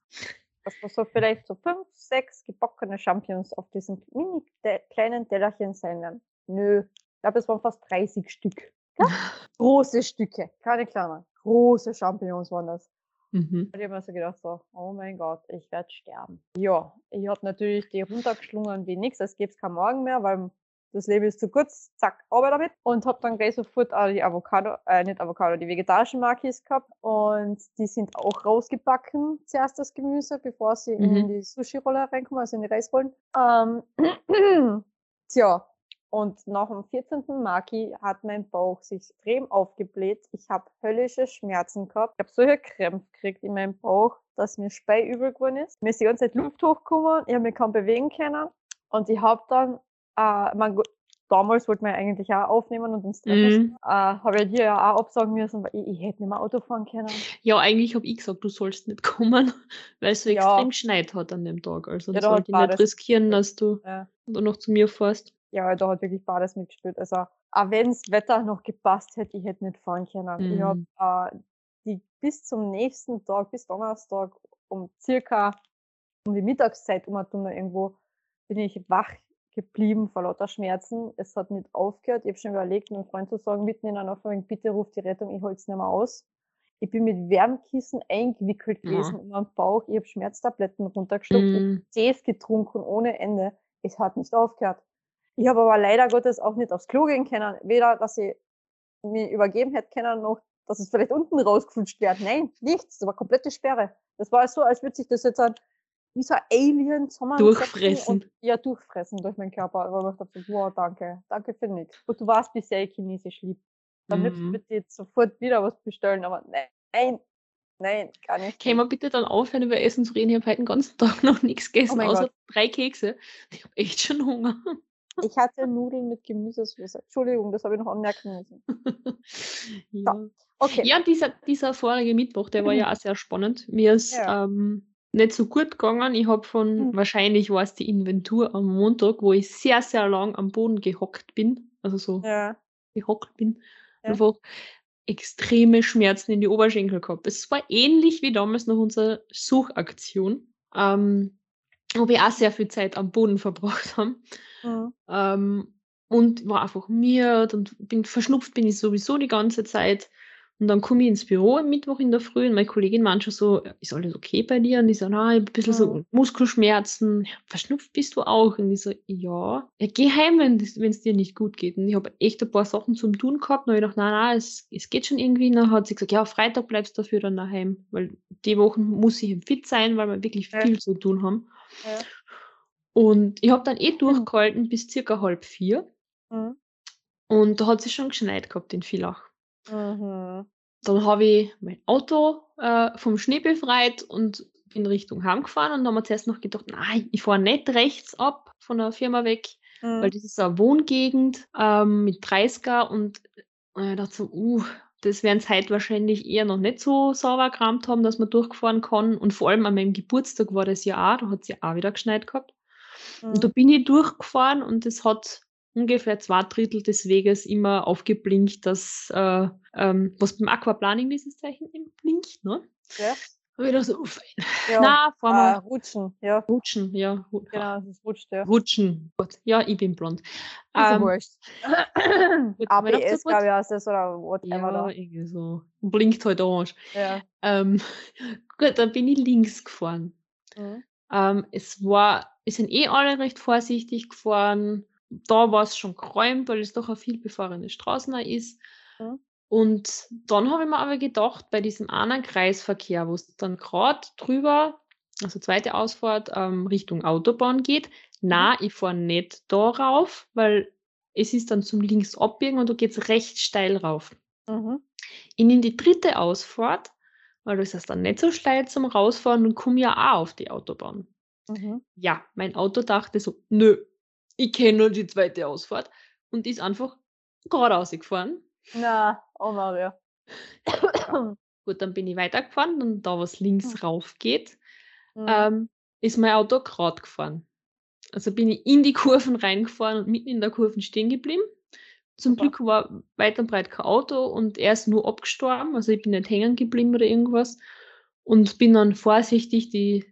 Dass da so vielleicht so fünf, sechs gebackene Champignons auf diesem mini kleinen Tellerchen sein werden. Nö, ich glaube, es waren fast 30 Stück. Ja? Große Stücke, keine kleinen. Große Champignons waren das. Mhm. Habe ich mir so gedacht, so, oh mein Gott, ich werde sterben. Ja, ich habe natürlich die runtergeschlungen wie nichts, es gibt kein Morgen mehr, weil das Leben ist zu kurz, zack, Arbeit damit. Und habe dann gleich sofort auch die Avocado, äh, nicht Avocado, die vegetarischen Makis gehabt. Und die sind auch rausgebacken, zuerst das Gemüse, bevor sie mhm. in die Sushi-Rolle reinkommen, also in die Reisrollen. Ähm, tja, und nach dem 14. Maki hat mein Bauch sich extrem aufgebläht. Ich habe höllische Schmerzen gehabt. Ich habe solche Krämpfe gekriegt in meinem Bauch, dass mir speiübel geworden ist. Mir ist die ganze Zeit Luft hochgekommen. Ich habe mich kaum bewegen können. Und ich habe dann, äh, man, damals wollte man eigentlich auch aufnehmen und uns treffen. Mhm. Äh, habe ich dir ja auch absagen müssen, weil ich, ich hätte nicht mehr Auto fahren können. Ja, eigentlich habe ich gesagt, du sollst nicht kommen, weil es so ja. extrem geschneit hat an dem Tag. Also ja, das wollte ich nicht riskieren, dass du ja. dann noch zu mir fährst ja, da hat wirklich beides mitgespielt. Also, auch wenn das Wetter noch gepasst hätte, ich hätte nicht fahren können. Mhm. Ich habe äh, die bis zum nächsten Tag, bis Donnerstag, um circa um die Mittagszeit um irgendwo, bin ich wach geblieben vor lauter Schmerzen. Es hat nicht aufgehört. Ich habe schon überlegt, einem Freund zu sagen, mitten in einer Folge, bitte ruf die Rettung, ich halte es nicht mehr aus. Ich bin mit Wärmkissen eingewickelt gewesen ja. in meinem Bauch. Ich habe Schmerztabletten runtergeschluckt, mm. Tees getrunken ohne Ende. Es hat nicht aufgehört. Ich habe aber leider Gottes auch nicht aufs Klo gehen können. Weder, dass sie mir übergeben hätte können, noch, dass es vielleicht unten rausgeflutscht wird. Nein, nichts. Das war komplette Sperre. Das war so, als würde sich das jetzt an, wie so ein Alien durchfressen. Und, ja, durchfressen durch meinen Körper. Aber ich dachte, wow, danke. Danke für nichts. Und du warst bisher Chinesisch lieb. Dann mhm. ich jetzt sofort wieder was bestellen. Aber nein, nein, gar nicht. Können wir bitte dann aufhören, über Essen zu reden? Ich habe heute den ganzen Tag noch nichts gegessen, oh außer Gott. drei Kekse. Ich habe echt schon Hunger. Ich hatte Nudeln mit Gemüsesoße. Entschuldigung, das habe ich noch anmerken müssen. ja. So. Okay. ja, dieser, dieser vorige Mittwoch, der war ja auch sehr spannend. Mir ist ja. ähm, nicht so gut gegangen. Ich habe von, mhm. wahrscheinlich war es die Inventur am Montag, wo ich sehr, sehr lang am Boden gehockt bin. Also so ja. gehockt bin. Ja. Einfach extreme Schmerzen in die Oberschenkel gehabt. Es war ähnlich wie damals nach unserer Suchaktion. Ähm, wo wir auch sehr viel Zeit am Boden verbracht haben. Mhm. Ähm, und war einfach müde und bin verschnupft bin ich sowieso die ganze Zeit. Und dann komme ich ins Büro am Mittwoch in der Früh und meine Kollegin meint schon so, ist alles okay bei dir? Und ich so, na, ich hab ein bisschen so Mhm. Muskelschmerzen. Ja, verschnupft bist du auch? Und ich so, ja. ja geh heim, wenn es dir nicht gut geht. Und ich habe echt ein paar Sachen zum Tun gehabt. Und ich gedacht, nein, nein, es, es geht schon irgendwie. Und dann hat sie gesagt, ja, Freitag bleibst du dafür dann daheim. Weil die Wochen muss ich fit sein, weil wir wirklich Ja. viel zu tun haben. Ja. Und ich habe dann eh durchgehalten bis circa halb vier. Mhm. Und da hat sie schon geschneit gehabt in Villach. Mhm. Dann habe ich mein Auto äh, vom Schnee befreit und bin Richtung Heim gefahren und dann haben wir zuerst noch gedacht, nein, ich fahre nicht rechts ab von der Firma weg, weil Mhm. das ist eine Wohngegend ähm, mit 30er und äh, dachte so, uh, das werden sie heute wahrscheinlich eher noch nicht so sauber gerammt haben, dass man durchfahren kann. Und vor allem an meinem Geburtstag war das ja auch, da hat es ja auch wieder geschneit gehabt. Und da Mhm. bin ich durchgefahren und es hat ungefähr zwei Drittel des Weges immer aufgeblinkt, dass äh, ähm, was beim Aquaplaning dieses Zeichen eben blinkt, ne? Ja. Und dachte so. Ja. Na, Äh, mal rutschen, ja. rutschen, ja. Genau, es rutscht, ja. Rutschen. Gott. Ja, ich bin blond. Ist Ähm, wurscht. gut, ABS, glaube gut, ich, heißt das oder whatever ja, da. irgendwie so. Blinkt halt orange. Ja. Ähm, gut, dann bin ich links gefahren. Mhm. Ähm, es war, es sind eh alle recht vorsichtig gefahren. Da war es schon geräumt, weil es doch eine viel befahrene Straße ist. Mhm. Und dann habe ich mir aber gedacht, bei diesem anderen Kreisverkehr, wo es dann gerade drüber, also zweite Ausfahrt, ähm, Richtung Autobahn geht, na, ich fahre nicht da rauf, weil es ist dann zum links abbiegen und da geht es recht steil rauf. Mhm. Ich nehme die dritte Ausfahrt, weil das ist dann nicht so steil zum Rausfahren und komme ja auch auf die Autobahn. Mhm. Ja, mein Auto dachte so, nö, ich kenne nur die zweite Ausfahrt und ist einfach geradeaus gefahren. Na, oh Maria. Gut, dann bin ich weitergefahren und da, was links Hm. rauf geht, Mhm. ähm, ist mein Auto gerade gefahren. Also bin ich in die Kurven reingefahren und mitten in der Kurve stehen geblieben. Zum Super. Glück war weit und breit kein Auto und er ist nur abgestorben. Also ich bin nicht hängen geblieben oder irgendwas. Und bin dann vorsichtig die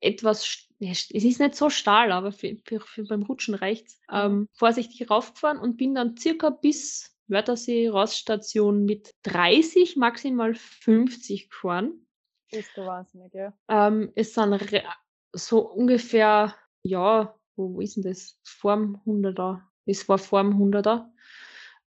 etwas, st- es ist nicht so stahl, aber für, für, für beim Rutschen reicht's, Mhm. ähm, vorsichtig raufgefahren und bin dann circa bis Wörthersee Raststation mit 30, maximal 50 gefahren. Bist du wahnsinnig, ja. Ähm, es sind so ungefähr, ja, wo, wo ist denn das? Vorm 100er. Es war vorm 100er.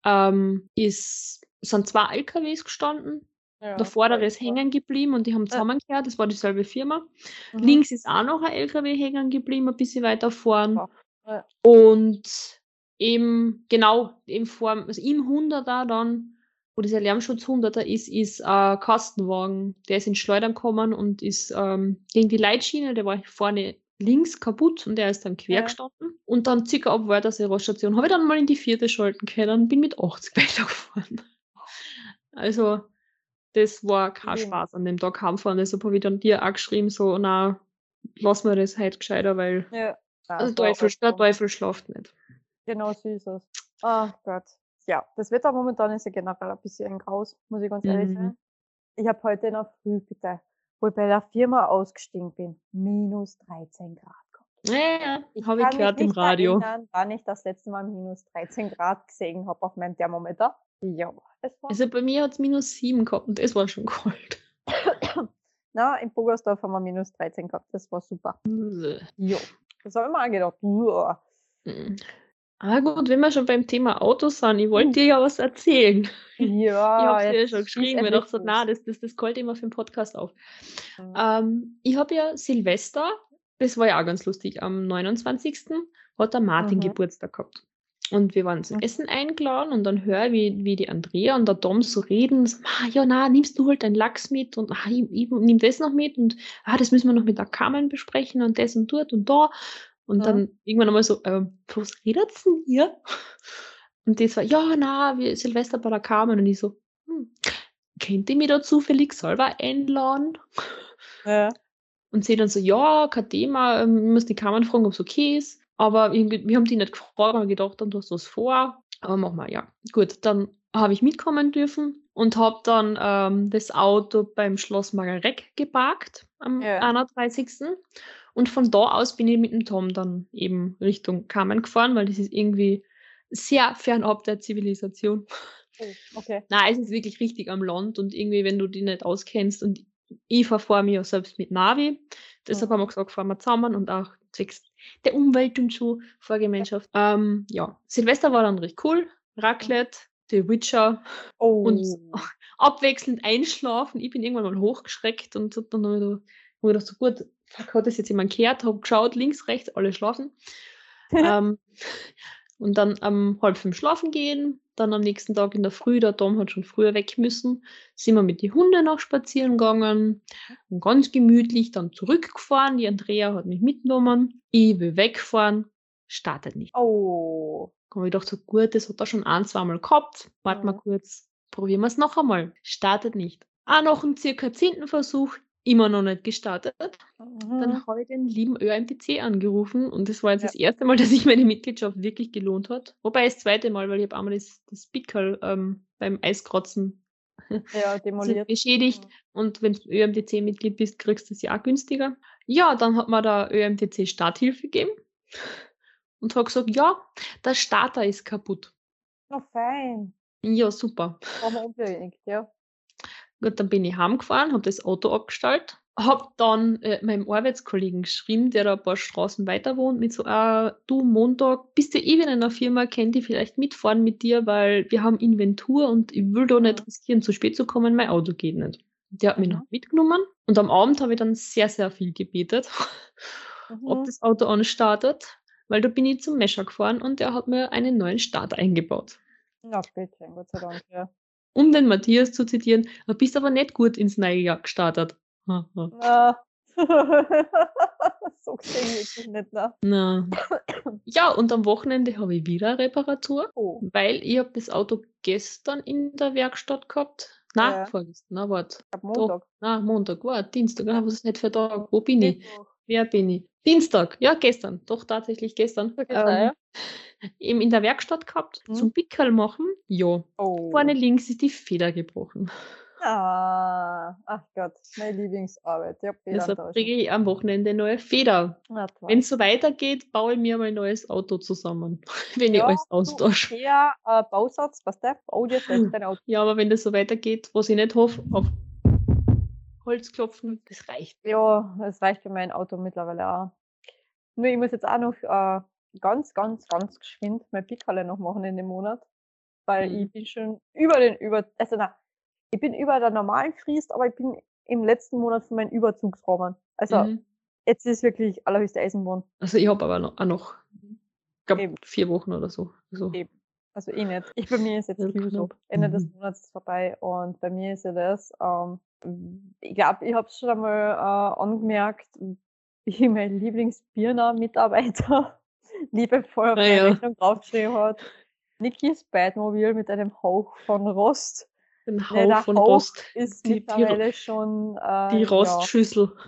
Ähm, ist, sind zwei LKWs gestanden. ja der vordere ist hängen geblieben und die haben zusammengekehrt. Das war dieselbe Firma. Mhm. Links ist auch noch ein LKW hängen geblieben, ein bisschen weiter vorn. Ja. Und eben, genau, eben vor, also im 100er dann, wo dieser Lärmschutz 100er ist, ist ein Kastenwagen. Der ist in Schleudern gekommen und ist ähm, gegen die Leitschiene, der war vorne links kaputt und der ist dann quer Ja. gestanden. Und dann circa ab Wörthersee Raststation habe ich dann mal in die vierte schalten können und bin mit 80 weitergefahren. Also, das war kein Mhm. Spaß an dem Tag heimfahren. Deshalb habe ich dann dir auch geschrieben, so, na, lass mir das halt gescheiter, weil Ja. Ja, der so Teufel, der Teufel schlaft nicht. Genau so ist es. Ach Gott. Ja, das Wetter momentan ist ja generell ein bisschen graus, muss ich ganz ehrlich Mhm. sagen. Ich habe heute in der Früh, bitte, wo ich bei der Firma ausgestiegen bin, minus 13 Grad gehabt. Ja, ja, Ich habe gehört im Radio. erinnern, wann ich das letzte Mal minus 13 Grad gesehen habe auf meinem Thermometer. Ja, es war. Also bei mir hat es minus 7 gehabt und das war schon kalt. Na, in Bogersdorf haben wir minus 13 gehabt. Das war super. Ja. Das habe ich mir auch gedacht. Mhm. Aber gut, wenn wir schon beim Thema Autos sind, ich wollte Mhm. dir ja was erzählen. Ich Ja, habe dir ja schon geschrieben, mir endlich dachte na, das, das, das kalt immer für den Podcast auf. Mhm. Ähm, ich habe ja Silvester, das war ja auch ganz lustig, am 29. hat der Martin Mhm. Geburtstag gehabt. Und wir waren zum Mhm. Essen eingeladen und dann höre ich, wie, wie die Andrea und der Tom so reden, so, ah, ja, na, nimmst du halt deinen Lachs mit und ah, ich, ich nimm das noch mit und ah, das müssen wir noch mit der Carmen besprechen und das und dort und da. Und Mhm. dann irgendwann einmal so, ähm, was redet denn ihr? Und das war, ja, na, wir Silvester bei der Carmen und ich so, hm, könnt ihr mich da zufällig selber einladen? Ja. Und sie dann so, ja, kein Thema, ähm, ich muss die Carmen fragen, ob es okay ist. Aber wir haben die nicht gefragt, haben gedacht, dann du hast was vor. Aber mach mal, ja. Gut, dann habe ich mitkommen dürfen und habe dann ähm, das Auto beim Schloss Magareck geparkt am Ja. 31. Und von da aus bin ich mit dem Tom dann eben Richtung Carmen gefahren, weil das ist irgendwie sehr fernab der Zivilisation. Oh, okay. Nein, es ist wirklich richtig am Land und irgendwie, wenn du die nicht auskennst und ich verfahre mich ja selbst mit Navi, deshalb Mhm. haben wir gesagt, fahren wir zusammen und auch zwecks der Umwelt und so, Fahrgemeinschaft. Ähm, ja, Silvester war dann recht cool, Raclette, The Witcher, Oh. und abwechselnd einschlafen. Ich bin irgendwann mal hochgeschreckt und hab dann ich gedacht, so gut, fuck, hat das jetzt jemand gehört? Hab geschaut, links, rechts, alle schlafen. ähm, und dann um halb fünf schlafen gehen, dann am nächsten Tag in der Früh, der Tom hat schon früher weg müssen, sind wir mit den Hunden noch spazieren gegangen und ganz gemütlich dann zurückgefahren. Die Andrea hat mich mitgenommen. Ich will wegfahren, startet nicht. Oh. Habe ich gedacht, so gut, das hat er schon ein, zweimal gehabt. Warte mal kurz, probieren wir es noch einmal. Startet nicht. Auch noch einen circa zehnten Versuch, immer noch nicht gestartet. Mhm. Dann habe ich den lieben ÖMTC angerufen und das war jetzt Ja. das erste Mal, dass sich meine Mitgliedschaft wirklich gelohnt hat. Wobei das zweite Mal, weil ich habe einmal das, das Pickel ähm, beim Eiskratzen Ja, demoliert. beschädigt Mhm. und wenn du ÖMTC-Mitglied bist, kriegst du es ja auch günstiger. Ja, dann hat mir der ÖMTC Starthilfe gegeben und hat gesagt, ja, der Starter ist kaputt. Na fein. Ja, super. Haben wir unbereinigt, ja. Gut, dann bin ich heimgefahren, habe das Auto abgestellt, habe dann äh, meinem Arbeitskollegen geschrieben, der da ein paar Straßen weiter wohnt, mit so, äh, du Montag, bist du eh wieder in der Firma, kennt die vielleicht mitfahren mit dir, weil wir haben Inventur und ich will da nicht riskieren, zu spät zu kommen, mein Auto geht nicht. Der hat mich Mhm. noch mitgenommen und am Abend habe ich dann sehr, sehr viel gebetet, ob Mhm. das Auto anstartet, weil da bin ich zum Mescher gefahren und der hat mir einen neuen Start eingebaut. Na bitte, Gott sei Dank, ja. Um den Matthias zu zitieren, du bist aber nicht gut ins neue Jahr gestartet. Na. so gesehen wirklich nicht, ne? Na. Ja, und am Wochenende habe ich wieder eine Reparatur, Oh. weil ich habe das Auto gestern in der Werkstatt gehabt. Na, Ja. vorgestern, na, warte. Ab Montag. Na, Montag, war Dienstag, ah, was ist nicht für Tag? Wo bin ich? Mittwoch. Wer bin ich? Dienstag, ja, gestern, doch tatsächlich gestern. Sei, Ähm, eben in der Werkstatt gehabt, Mhm. zum Pickel machen. Ja, Oh. vorne links ist die Feder gebrochen. Ah, ach Gott, meine Lieblingsarbeit. Ja, Deshalb Federn kriege ich am Wochenende neue Feder. Wenn es so weitergeht, baue ich mir mal ein neues Auto zusammen, wenn ich Ja, alles du, austausche. Ikea, äh, Bausatz, was der? Bau dir selbst dein Auto. Ja, aber wenn das so weitergeht, was ich nicht hoffe, auf Holz klopfen, das reicht. Ja, es reicht für mein Auto mittlerweile auch. Nur ich muss jetzt auch noch äh, ganz, ganz, ganz geschwind mein Pickerle noch machen in dem Monat. Weil Mhm. ich bin schon über den über, also na, ich bin über der normalen Frist, aber ich bin im letzten Monat von meinen Überzugsrahmen. Also Mhm. jetzt ist wirklich allerhöchste Eisenbahn. Also ich habe aber noch, auch noch ich glaube, vier Wochen oder so. Also, Eben. Also ich nicht. Ich, bei mir ist jetzt knapp. Ende des Mhm. Monats ist vorbei und bei mir ist ja das, ähm, ich glaube, ich habe es schon einmal äh, angemerkt, wie mein Lieblingsbirner-Mitarbeiter liebevoll auf Ah, ja. Rechnung draufgeschrieben hat. Nikis Batmobil mit einem Hauch von Rost ein Nee, Hauch der von Hauch Rost. ist Die, die, mittlerweile schon äh, die Rostschüssel. ja,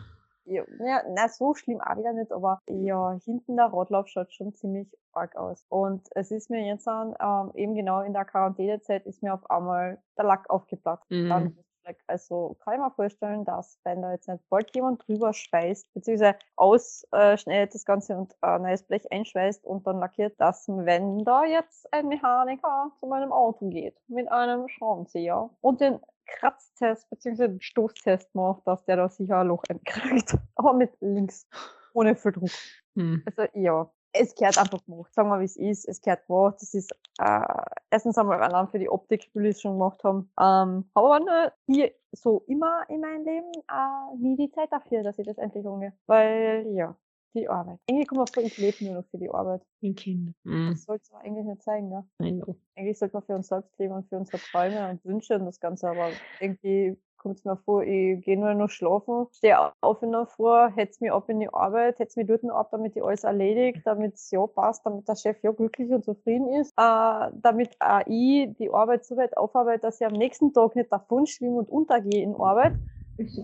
ja, na, so schlimm auch wieder nicht, aber ja, hinten der Radlauf schaut schon ziemlich arg aus. Und es ist mir jetzt an, ähm, eben genau in der Quarantänezeit ist mir auf einmal der Lack aufgeplatzt. Dann Mhm. Also kann ich mir vorstellen, dass wenn da jetzt nicht bald jemand drüber schweißt, beziehungsweise ausschneidet das Ganze und äh, neues Blech einschweißt und dann lackiert, dass wenn da jetzt ein Mechaniker zu meinem Auto geht mit einem Schraubenzieher und den Kratztest den Stoßtest macht, dass der da sicher ein Loch einkriegt. Aber mit links. Ohne viel Druck. Hm. Also ja, es gehört einfach gemacht. Sagen wir, wie es ist. Es gehört gemacht. Das ist äh, erstens einmal allein für die Optik, wie wir es schon gemacht haben. Ähm, aber nur hier so immer in meinem Leben äh, nie die Zeit dafür, dass ich das endlich umgehe. Weil ja, die Arbeit. Irgendwie kommt man vor, ich lebe nur noch für die Arbeit. Ein Kind. Hm. Das sollte es eigentlich nicht sein, ne? Know. Eigentlich sollte man für uns selbst leben und für unsere Träume und Wünsche und das Ganze, aber irgendwie kommt es mir vor, ich gehe nur noch schlafen, stehe auf in der Früh, hetz mich ab in die Arbeit, hetz mich dort noch ab, damit ich alles erledigt, damit es ja passt, damit der Chef ja glücklich und zufrieden ist, äh, damit auch ich die Arbeit so weit aufarbeite, dass ich am nächsten Tag nicht davon schwimme und untergehe in Arbeit,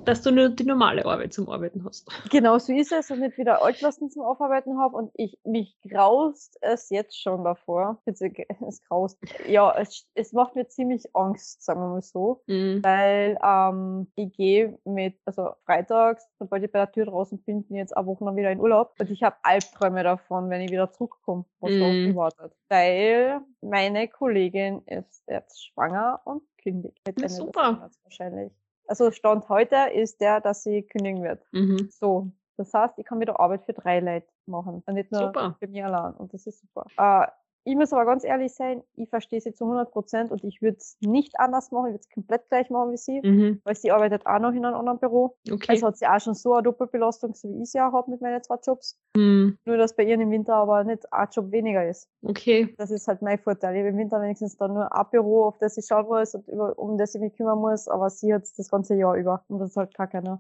dass du nur die normale Arbeit zum Arbeiten hast. Genau so ist es und nicht wieder Altlasten zum Aufarbeiten habe und ich mich graust es jetzt schon davor. Es graust. Ja, es, es macht mir ziemlich Angst, sagen wir mal so, Mhm. weil ähm, ich gehe mit, also freitags, sobald ich bei der Tür draußen bin, bin ich jetzt eine Woche lang wieder in Urlaub und ich habe Albträume davon, wenn ich wieder zurückkomme, was da auf mich Mhm. wartet. Weil meine Kollegin ist jetzt schwanger und kündigt. Mit des super. Monats wahrscheinlich. Also Stand heute ist der, dass sie kündigen wird. Mhm. So, das heißt, ich kann wieder Arbeit für drei Leute machen und nicht nur Super. für mich allein. Und das ist super. Äh, ich muss aber ganz ehrlich sein, ich verstehe sie zu 100 Prozent und ich würde es nicht anders machen. Ich würde es komplett gleich machen wie sie, Mhm. weil sie arbeitet auch noch in einem anderen Büro. Okay. Also hat sie auch schon so eine Doppelbelastung, so wie ich sie auch habe mit meinen zwei Jobs. Mhm. Nur, dass bei ihr im Winter aber nicht ein Job weniger ist. Okay. Das ist halt mein Vorteil. Ich habe im Winter wenigstens dann nur ein Büro, auf das ich schauen muss und über, um das ich mich kümmern muss, aber sie hat das ganze Jahr über. Und das ist halt kacke, ne?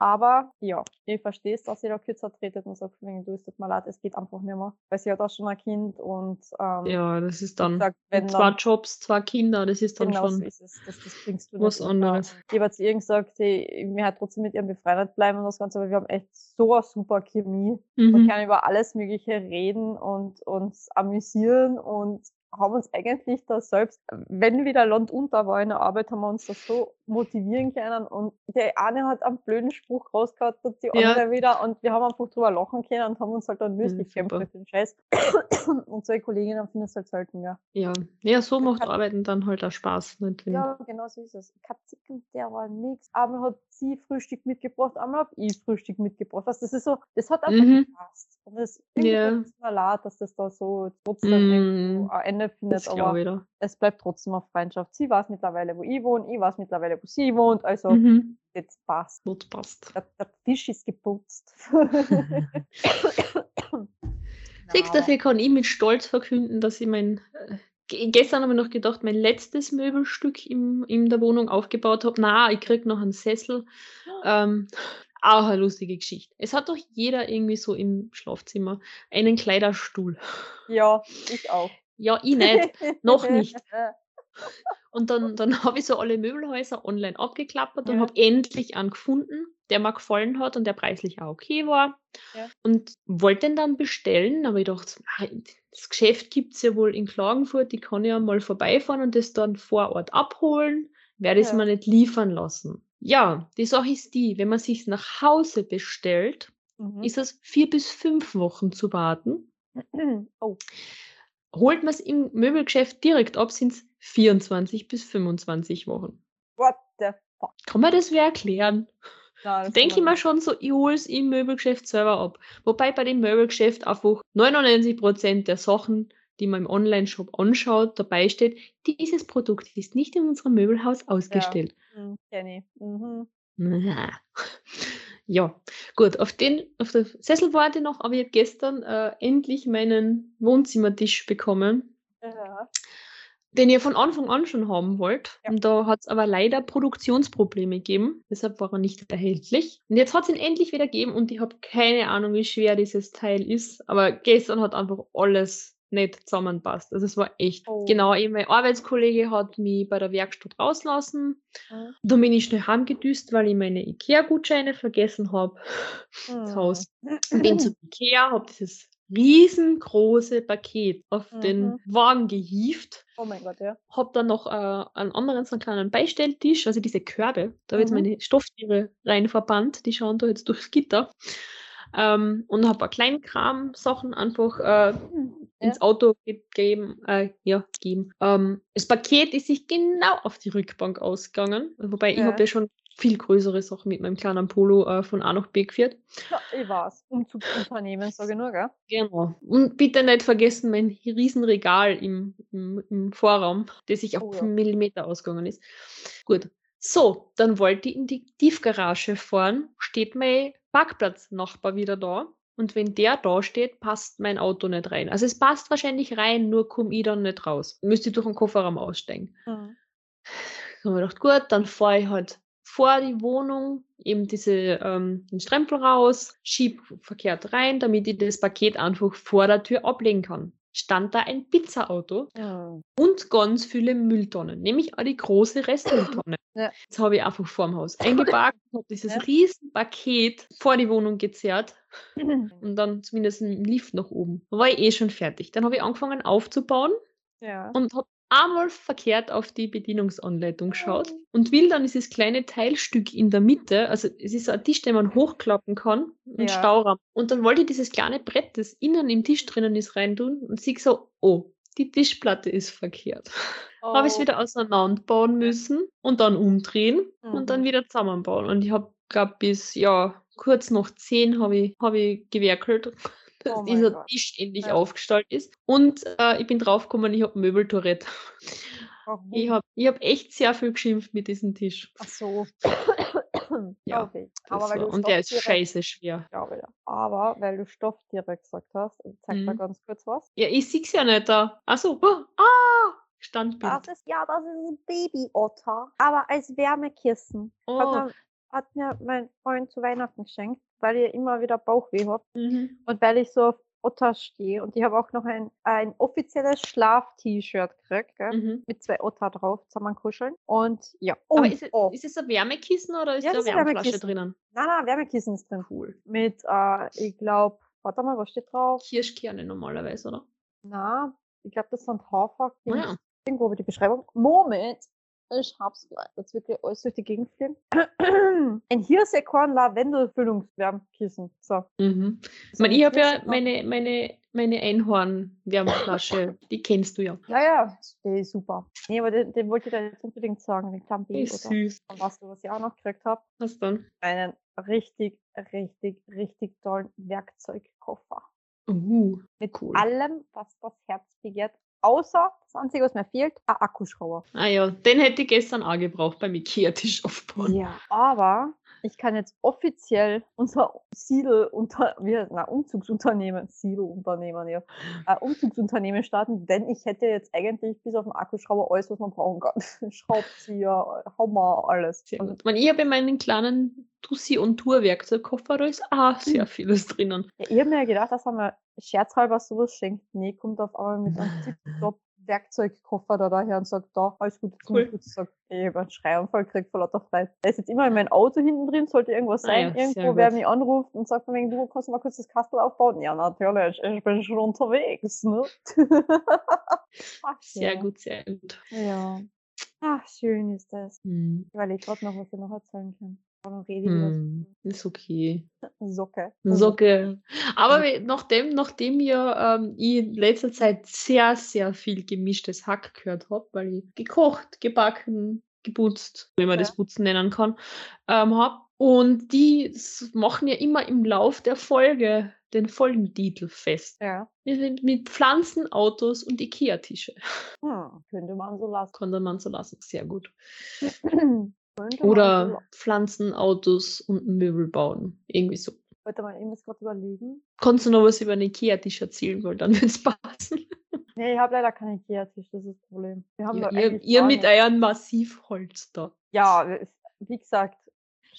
Aber ja, ich verstehe es, dass sie da kürzer tretet und sagt, wegen, du, es tut mir leid, es geht einfach nicht mehr. Weil sie hat auch schon ein Kind und ähm, Ja, das ist dann gesagt, wenn zwei dann Jobs, zwei Kinder, das ist dann Genau so schon. ist es. Das, das bringst du was anderes. Ich habe zu ihr gesagt, hey, mir hat trotzdem mit ihrem befreundet bleiben und das Ganze, aber wir haben echt so eine super Chemie. Wir Mhm. können über alles Mögliche reden und uns amüsieren und haben uns eigentlich da selbst, wenn wieder Land unter war in der Arbeit, haben wir uns das so motivieren können und der eine hat einen blöden Spruch rausgehauen und die Ja. andere wieder und wir haben einfach drüber lachen können und haben uns halt dann durchgekämpft super. mit dem Scheiß. Und solche Kolleginnen finden es halt selten, ja. Ja. ja, so macht Arbeiten dann halt auch Spaß. Nicht, Ja, genau so ist es. Kein Zicken, der war nix. Einmal hat sie Frühstück mitgebracht, einmal hab ich Frühstück mitgebracht. Das ist so, das hat einfach Mhm. gepasst. Und das irgendwie Ja. tut es mir leid, dass das da so trotzdem Mm, ein Ende findet, aber es bleibt trotzdem auf Freundschaft. Sie weiß mittlerweile, wo ich wohne, ich weiß mittlerweile, wo sie wohnt, also Mhm. jetzt passt. Gut passt. Der, der Tisch ist geputzt. Siehst, dafür kann ich mit Stolz verkünden, dass ich mein. Äh, ge- gestern habe ich noch gedacht, mein letztes Möbelstück im, in der Wohnung aufgebaut habe. Na, ich krieg noch einen Sessel. Ähm, auch eine lustige Geschichte. Es hat doch jeder irgendwie so im Schlafzimmer einen Kleiderstuhl. Ja, ich auch. Ja, ich nicht. Noch nicht. Und dann, dann habe ich so alle Möbelhäuser online abgeklappert und Ja. habe endlich einen gefunden, der mir gefallen hat und der preislich auch okay war. Ja. Und wollte den dann bestellen, aber ich dachte, das Geschäft gibt es ja wohl in Klagenfurt, ich kann ja mal vorbeifahren und das dann vor Ort abholen, werde ich es Ja. mir nicht liefern lassen. Ja, die Sache ist die, wenn man sich nach Hause bestellt, Mhm. ist es vier bis fünf Wochen zu warten. oh, Holt man es im Möbelgeschäft direkt ab, sind es 24 bis 25 Wochen. what the fuck? Kann man das wer erklären? Das Denke ich mir schon so, ich hole es im Möbelgeschäft selber ab. Wobei bei dem Möbelgeschäft einfach 99% der Sachen, die man im Online-Shop anschaut, dabei steht, dieses Produkt ist nicht in unserem Möbelhaus ausgestellt. Kenn ich. Mhm. Na. Ja, gut, auf den, auf den Sessel warte ich noch, aber ich habe gestern äh, endlich meinen Wohnzimmertisch bekommen, Ja. den ihr von Anfang an schon haben wollt. Ja. Und da hat es aber leider Produktionsprobleme gegeben. Deshalb war er nicht erhältlich. Und jetzt hat es ihn endlich wieder gegeben und ich habe keine Ahnung, wie schwer dieses Teil ist. Aber gestern hat einfach alles nicht zusammenpasst. Also es war echt. Oh. Genau, eben mein Arbeitskollege hat mich bei der Werkstatt rauslassen. Mhm. Dann bin ich schnell heimgedüst, weil ich meine Ikea-Gutscheine vergessen habe. Das Haus. Bin zum Ikea, habe dieses riesengroße Paket auf den Mhm. Wagen gehievt. Oh mein Gott, ja. Hab dann noch äh, einen anderen so einen kleinen Beistelltisch, also diese Körbe, da habe ich jetzt Mhm. meine Stofftiere rein verbannt, die schauen da jetzt durchs Gitter. Ähm, und habe ein Kleinkram-Sachen einfach äh, ins Auto gegeben. Äh, ja, gegeben. Ähm, das Paket ist sich genau auf die Rückbank ausgegangen. Wobei ich Ja. habe ja schon viel größere Sachen mit meinem kleinen Polo äh, von A nach B geführt. Ja, ich weiß. Umzugsunternehmen, sage ich nur, gell? Genau. Und bitte nicht vergessen, mein Riesenregal im, im, im Vorraum, das sich auf Oh ja. einen Millimeter ausgegangen ist. Gut. So, dann wollte ich in die Tiefgarage fahren, steht mein Parkplatznachbar wieder da. Und wenn der da steht, passt mein Auto nicht rein. Also es passt wahrscheinlich rein, nur komme ich dann nicht raus. Müsste ich durch den Kofferraum aussteigen. Mhm. Da habe ich gedacht, gut, dann fahre ich halt vor die Wohnung, eben diese, ähm, den Strempel raus, schieb verkehrt rein, damit ich das Paket einfach vor der Tür ablegen kann. Stand da ein Pizzaauto Hm. und ganz viele Mülltonnen, nämlich auch die große Restmülltonne. Ja. Jetzt habe ich einfach vorm Haus eingeparkt, habe dieses Ja. riesen Paket vor die Wohnung gezerrt und dann zumindest einen Lift nach oben. Da war ich eh schon fertig. Dann habe ich angefangen aufzubauen Ja. und habe einmal verkehrt auf die Bedienungsanleitung geschaut Oh. und will dann dieses kleine Teilstück in der Mitte, also es ist ein Tisch, den man hochklappen kann, ein Ja. Stauraum. Und dann wollte ich dieses kleine Brett, das innen im Tisch drinnen ist, reintun und sehe so, oh, die Tischplatte ist verkehrt. Habe ich es Oh. wieder auseinanderbauen müssen und dann umdrehen und dann Mhm. wieder zusammenbauen. Und ich habe, glaube bis, ja, kurz nach zehn habe ich, hab ich gewerkelt, dass Oh dieser Gott. Tisch endlich Ja. aufgestellt ist. Und äh, ich bin draufgekommen, ich habe ein Möbeltourette. Warum? Ich habe ich hab echt sehr viel geschimpft mit diesem Tisch. Ach so. Ja, okay. Und der ist scheiße schwer. glaube ja. Aber weil du Stofftiere gesagt hast, zeig mal Mhm. ganz kurz was. Ja, ich sehe es ja nicht da. Achso. Oh, ah! Standbild. Das ist ja, das ist ein Babyotter, aber als Wärmekissen. Hat, Oh. mir, hat mir mein Freund zu Weihnachten geschenkt, weil ich immer wieder Bauchweh habe Mhm. und weil ich so auf Otter stehe. Und ich habe auch noch ein, ein offizielles Schlaf-T-Shirt gekriegt? Mhm. mit zwei Otter drauf, zusammen kuscheln. Und ja. Aber Und, ist es, oh, ist es ein Wärmekissen oder ist Ja, da das ist ein Wärmflasche drinnen? nein, nein, Wärmekissen ist drin. Cool. Mit, äh, ich glaube, warte mal, was steht drauf? Kirschkerne normalerweise, oder? Na, ich glaube, das sind Hafer. Ah ja. Irgendwo über die Beschreibung. Moment, ich hab's gleich. Jetzt wirklich alles durch die Gegend fliegen. Ein Hirsekorn Lavendelfüllungswärmkissen. So. Mhm. Ich So meine, ein ich habe ja meine, meine, meine Einhorn-Wärmflasche, die kennst du ja. Ja, ja, der ist super. Nee, aber den, den wollte ich dir jetzt unbedingt sagen, den Die Baby, ist oder? süß. Und weißt du, was ich auch noch gekriegt habe? Was dann? Einen richtig, richtig, richtig tollen Werkzeugkoffer. Uh, Mit Cool. allem, was das Herz begehrt. Außer, das Einzige, was mir fehlt, ein Akkuschrauber. ah ja, den hätte ich gestern auch gebraucht beim Ikea-Tisch aufbauen. Ja, aber ich kann jetzt offiziell unser Siedel unter, wie, na, Umzugsunternehmen, Siedelunternehmen, ja, äh, Umzugsunternehmen starten, denn ich hätte jetzt eigentlich bis auf den Akkuschrauber alles, was man brauchen kann. Schraubzieher, Hammer, alles. Also. Ich, habe in meinen kleinen Tussi- und Tour-Werkzeugkoffer, da ist auch sehr vieles drinnen. ja, ich habe mir gedacht, dass man scherzhalber sowas schenkt. Nee, kommt auf einmal mit einem tipptopp Werkzeugkoffer da daher und sagt, da, alles gut, Cool. cool. gut. Ich sag, ich habe einen Schreianfall gekriegt vor lauter Freude. Der ist jetzt immer in meinem Auto hinten drin, sollte irgendwas Ah sein, ja, sehr irgendwo, wer gut. mich anruft und sagt von wegen, du kannst du mal kurz das Kastel aufbauen. Ja, natürlich, ich bin schon unterwegs, ne? Ach, Sehr ja. gut, sehr gut. Ja. Ach, schön ist das. Hm. Ich überlege gerade noch, was ich noch erzählen kann. Dann rede ich Hm. Ist okay. so Socke. Socke. Aber we- nachdem, nachdem ja ähm, ich in letzter Zeit sehr, sehr viel gemischtes Hack gehört habe, weil ich gekocht, gebacken, geputzt, wenn man Ja. das Putzen nennen kann, ähm, habe. Und die machen ja immer im Lauf der Folge den Folgentitel fest. Ja. Mit, mit Pflanzen, Autos und Ikea-Tische. Hm, könnte man so lassen. Konnte man so lassen. Sehr gut. Oder. Pflanzen, Autos und Möbel bauen. Irgendwie so. Warte mal, ich muss gerade überlegen. Kannst du noch was über einen Ikea-Tisch erzählen, weil dann wird es passen. Nee, ich habe leider keinen Ikea-Tisch, das ist das Problem. Wir haben Ja, ihr, ihr mit euren Massivholz da. Ja, wie gesagt,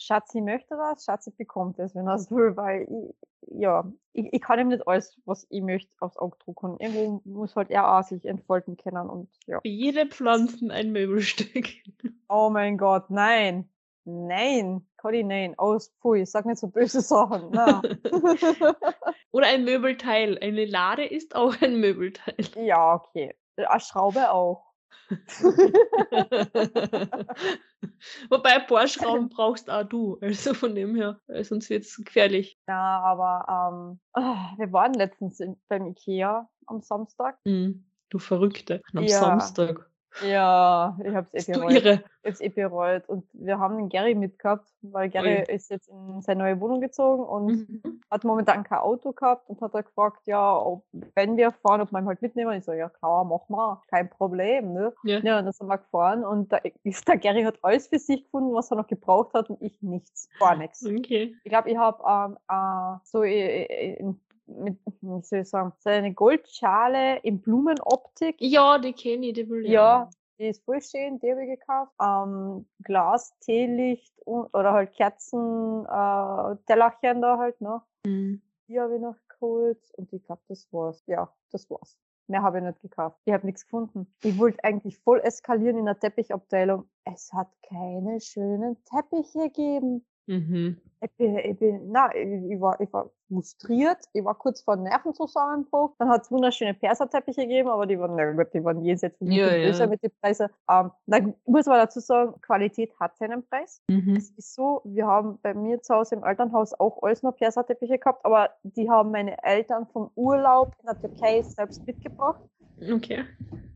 Schatzi möchte das, Schatzi bekommt es, wenn er es will, weil ich, ja, ich, ich kann ihm nicht alles, was ich möchte, aufs Auge drucken. Irgendwo muss halt er auch sich entfalten können und ja. Für jede Pflanzen ein Möbelstück. Oh mein Gott, nein. Nein, Cody, nein. Aus, pfui, sag nicht so böse Sachen. Oder ein Möbelteil. Eine Lade ist auch ein Möbelteil. ja, okay. Eine Schraube auch. Wobei ein paar Schrauben brauchst auch du. Also von dem her, äh, sonst wird es gefährlich. Ja, aber ähm, ah, wir waren letztens in, beim Ikea am Samstag. Hm, du Verrückte. Am Ja. Samstag. Ja, ich hab's eh Bist du bereut. irre. Jetzt eh bereut. Und wir haben den Gary mitgehabt, weil Gary ist jetzt in seine neue Wohnung gezogen und Mhm. hat momentan kein Auto gehabt und hat er gefragt, ja, ob, wenn wir fahren, ob wir ihn halt mitnehmen. Ich so, ja klar, mach mal, kein Problem, ne? Ja. Ja, und dann sind wir gefahren und da ist der Gary hat alles für sich gefunden, was er noch gebraucht hat und ich nichts, gar nichts. Okay. Ich glaube, ich habe ähm, äh, so äh, äh, in, mit, wie soll ich sagen, so eine Goldschale in Blumenoptik. Ja, die kenne ich, die will ich Ja, die ist voll schön, die habe ich gekauft. Ähm, Glas, Teelicht und, oder halt Kerzen, äh, Tellerchen da halt, ne? Mhm. Die habe ich noch geholt und ich glaube, das war's. Ja, das war's. Mehr habe ich nicht gekauft. Ich habe nichts gefunden. Ich wollte eigentlich voll eskalieren in der Teppichabteilung. Es hat keine schönen Teppiche gegeben. Mhm. Ich bin, ich bin, na, ich, war, ich war frustriert. Ich war kurz vor Nervenzusammenbruch. Dann hat es wunderschöne Perserteppiche gegeben, aber die waren, na gut, die waren jenseits von Ja, ja, größer mit den Preisen. Ähm, dann muss man dazu sagen, Qualität hat seinen Preis. Mhm. Es ist so, wir haben bei mir zu Hause im Elternhaus auch alles noch Perserteppiche gehabt, aber die haben meine Eltern vom Urlaub in der Türkei selbst mitgebracht. Okay.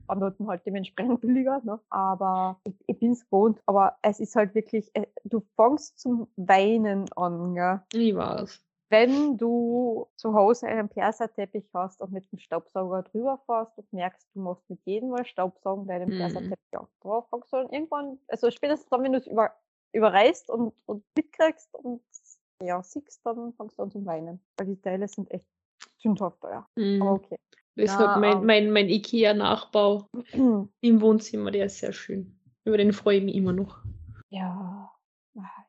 Dort halt dementsprechend billiger, ne? Aber ich, ich bin's gewohnt. Aber es ist halt wirklich, äh, du fängst zum Weinen an, gell? Ich weiß. Wenn du zu Hause einen Perserteppich hast und mit dem Staubsauger drüber fährst und merkst, du musst mit jedem Mal Staubsaugen bei dem Mhm. Perserteppich auch drauf, fängst du dann irgendwann, also spätestens dann, wenn du es über, überreißt und, und mitkriegst und ja, siehst, dann fängst du an zu weinen. Weil die Teile sind echt sündhaft teuer. Mhm. Aber okay. Deshalb Ja, mein, ähm. mein, mein IKEA-Nachbau im Wohnzimmer, der ist sehr schön. Über den freue ich mich immer noch. Ja,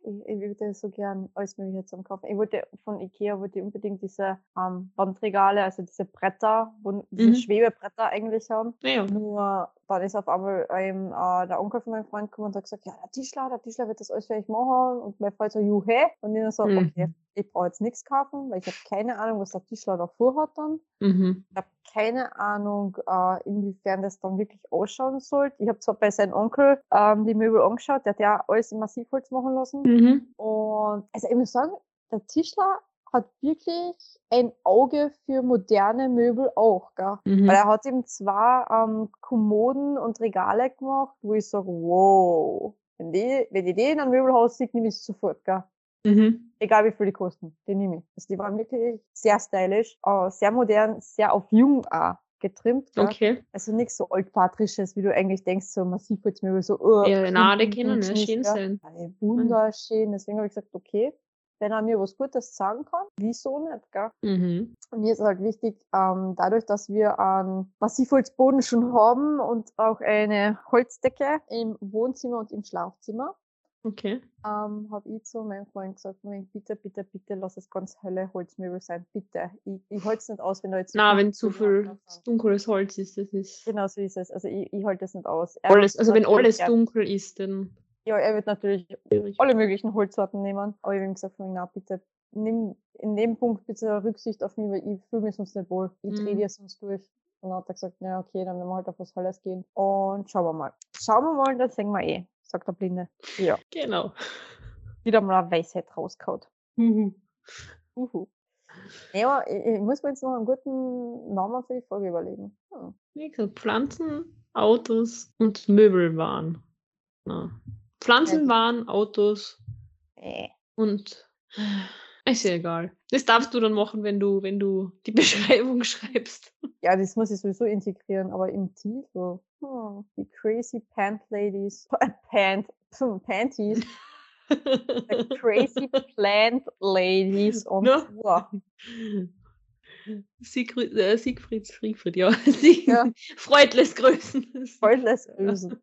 ich, ich würde so gern alles Mögliche zum kaufen. Ich wollte von Ikea wollte ich unbedingt diese ähm, Wandregale, also diese Bretter, wo, diese Mhm. Schwebebretter eigentlich haben. Naja. Nur dann ist auf einmal ähm, äh, der Onkel von meinem Freund gekommen und hat gesagt, ja, der Tischler, der Tischler wird das alles für euch machen. Und mein Freund so, juhe. Und ich dann so, Mhm. okay, ich brauche jetzt nichts kaufen, weil ich habe keine Ahnung, was der Tischler da vorhat dann. Mhm. Ich habe keine Ahnung, äh, inwiefern das dann wirklich ausschauen soll. Ich habe zwar bei seinem Onkel ähm, die Möbel angeschaut, der hat ja alles in Massivholz machen lassen. Mhm. Und also ich muss sagen, der Tischler hat wirklich ein Auge für moderne Möbel auch, gell? Mhm. Weil er hat eben zwar ähm, Kommoden und Regale gemacht, wo ich sage, wow, wenn die, wenn ich die in einem Möbelhaus sehe, nehme ich es sofort, gell? Mhm. Egal wie viel die kosten, die nehme ich. Also die waren wirklich sehr stylisch, äh, sehr modern, sehr auf jung auch getrimmt. Gell? Okay. Also nichts so altpatrisches, wie du eigentlich denkst, so Massivholzmöbel, so uh, Ja, na, die können ja schön sein. Ey, Wunderschön. Deswegen habe ich gesagt, okay, wenn er mir was Gutes sagen kann, wieso nicht, gell? Mhm. Mir ist halt wichtig, ähm, dadurch, dass wir einen Massivholzboden schon haben und auch eine Holzdecke im Wohnzimmer und im Schlafzimmer, Okay. ähm, habe ich zu meinem Freund gesagt, "Nein, bitte, bitte, bitte, lass es ganz helle Holzmöbel sein, bitte. Ich, ich halte es nicht aus, wenn da jetzt Na, viel wenn zu viel drauf sind." dunkles Holz ist, das ist Genau so ist es. Also ich, ich halte es nicht aus. Er alles, also wenn alles dunkel ist, dann Ja, er wird natürlich alle möglichen Holzsorten nehmen. Aber ich habe ihm gesagt, na bitte, nimm in dem Punkt bitte Rücksicht auf mich, weil ich fühle mich sonst nicht wohl. Ich drehe Mhm. dir sonst durch. Und dann hat er gesagt, na okay, dann werden wir halt auf was Helles gehen. Und schauen wir mal. Schauen wir mal, dann sehen wir eh, sagt der Blinde. Ja, Genau. wieder mal eine Weisheit rausgehauen. Mhm. Uhu. Ja, aber ich, ich muss mir jetzt noch einen guten Namen für die Folge überlegen. Hm. Wie gesagt, Pflanzen, Autos und Möbelwaren. Na. Pflanzenwaren, Autos Äh. und ist ja egal. Das darfst du dann machen, wenn du, wenn du die Beschreibung schreibst. Ja, das muss ich sowieso integrieren, aber im Titel. Hm, die Crazy Pant Ladies. Pant, Panties. The Crazy Plant Ladies on Ja. Tour. Siegfried, äh, Siegfried, Siegfried, ja. Ja. Freud lässt grüßen. Freud lässt grüßen,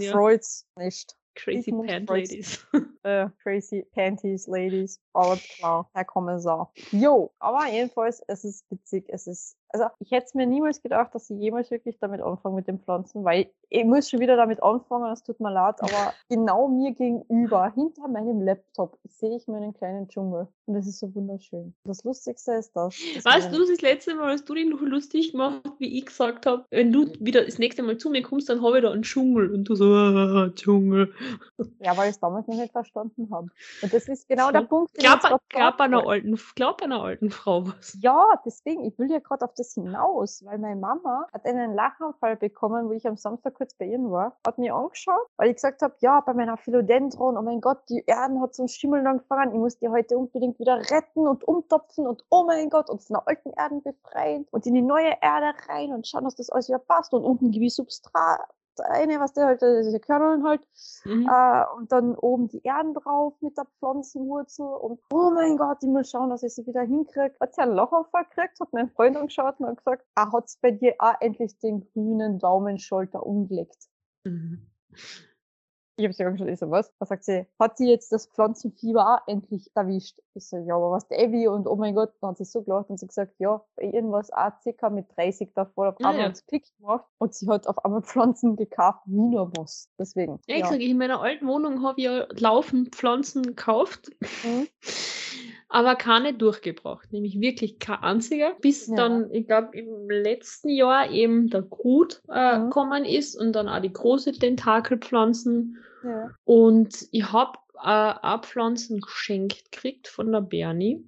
ja. Freuds nicht. Crazy Sigmund Pant Freuds. Ladies. Äh, crazy Panties Ladies. Alles klar, Herr Kommissar. Jo, aber jedenfalls, es ist witzig. Es ist, also ich hätte es mir niemals gedacht, dass ich jemals wirklich damit anfange mit den Pflanzen, weil ich muss schon wieder damit anfangen, es tut mir leid, aber genau mir gegenüber, hinter meinem Laptop, sehe ich meinen kleinen Dschungel. Und das ist so wunderschön. Das Lustigste ist das. Weißt du, das letzte Mal, als du dich noch lustig gemacht, wie ich gesagt habe, wenn du wieder das nächste Mal zu mir kommst, dann habe ich da einen Dschungel. Und du so, ah, Dschungel. Ja, weil ich es damals noch nicht verstanden habe. Und das ist genau der. Punkt, den ich Glaub, glaub, sagen einer alten, glaub einer alten Frau was. Ja, deswegen, ich will ja gerade auf das hinaus, weil meine Mama hat einen Lachanfall bekommen, wo ich am Samstag kurz bei ihr war, hat mir angeschaut, weil ich gesagt habe, ja, bei meiner Philodendron, oh mein Gott, die Erden hat zum Schimmeln angefangen, ich muss die heute unbedingt wieder retten und umtopfen und oh mein Gott, und von der alten Erden befreien und in die neue Erde rein und schauen, dass das alles wieder passt und unten ich Substrat eine, was der halt, äh, diese Körneln halt, Mhm. äh, und dann oben die Erden drauf mit der Pflanzenwurzel und oh mein Gott, ich muss schauen, dass ich sie wieder hinkriege. Hat sie einen Lachanfall gekriegt, hat mein Freund angeschaut und hat gesagt, ah, hat's bei dir auch endlich den grünen Daumenschalter umgelegt. Mhm. Ich habe sie angeschaut, ich so, was? Was sagt sie? Hat sie jetzt das Pflanzenfieber auch endlich erwischt? Ich so, ja, aber was der Evi? Und oh mein Gott, dann hat sie so gelacht und sie gesagt, ja, irgendwas auch circa mit 30 davor auf Ah, einmal ja. hat's Klick gemacht und sie hat auf einmal Pflanzen gekauft, wie nur was. Deswegen. Ja, ich sage, in meiner alten Wohnung habe ich ja laufend Pflanzen gekauft, Mhm. aber keine durchgebracht. Nämlich wirklich kein einziger. Bis Ja. dann, ich glaube, im letzten Jahr eben der Grut äh, Mhm. gekommen ist und dann auch die große Tentakelpflanzen. Ja. Und ich habe äh, auch Pflanzen geschenkt gekriegt von der Bernie.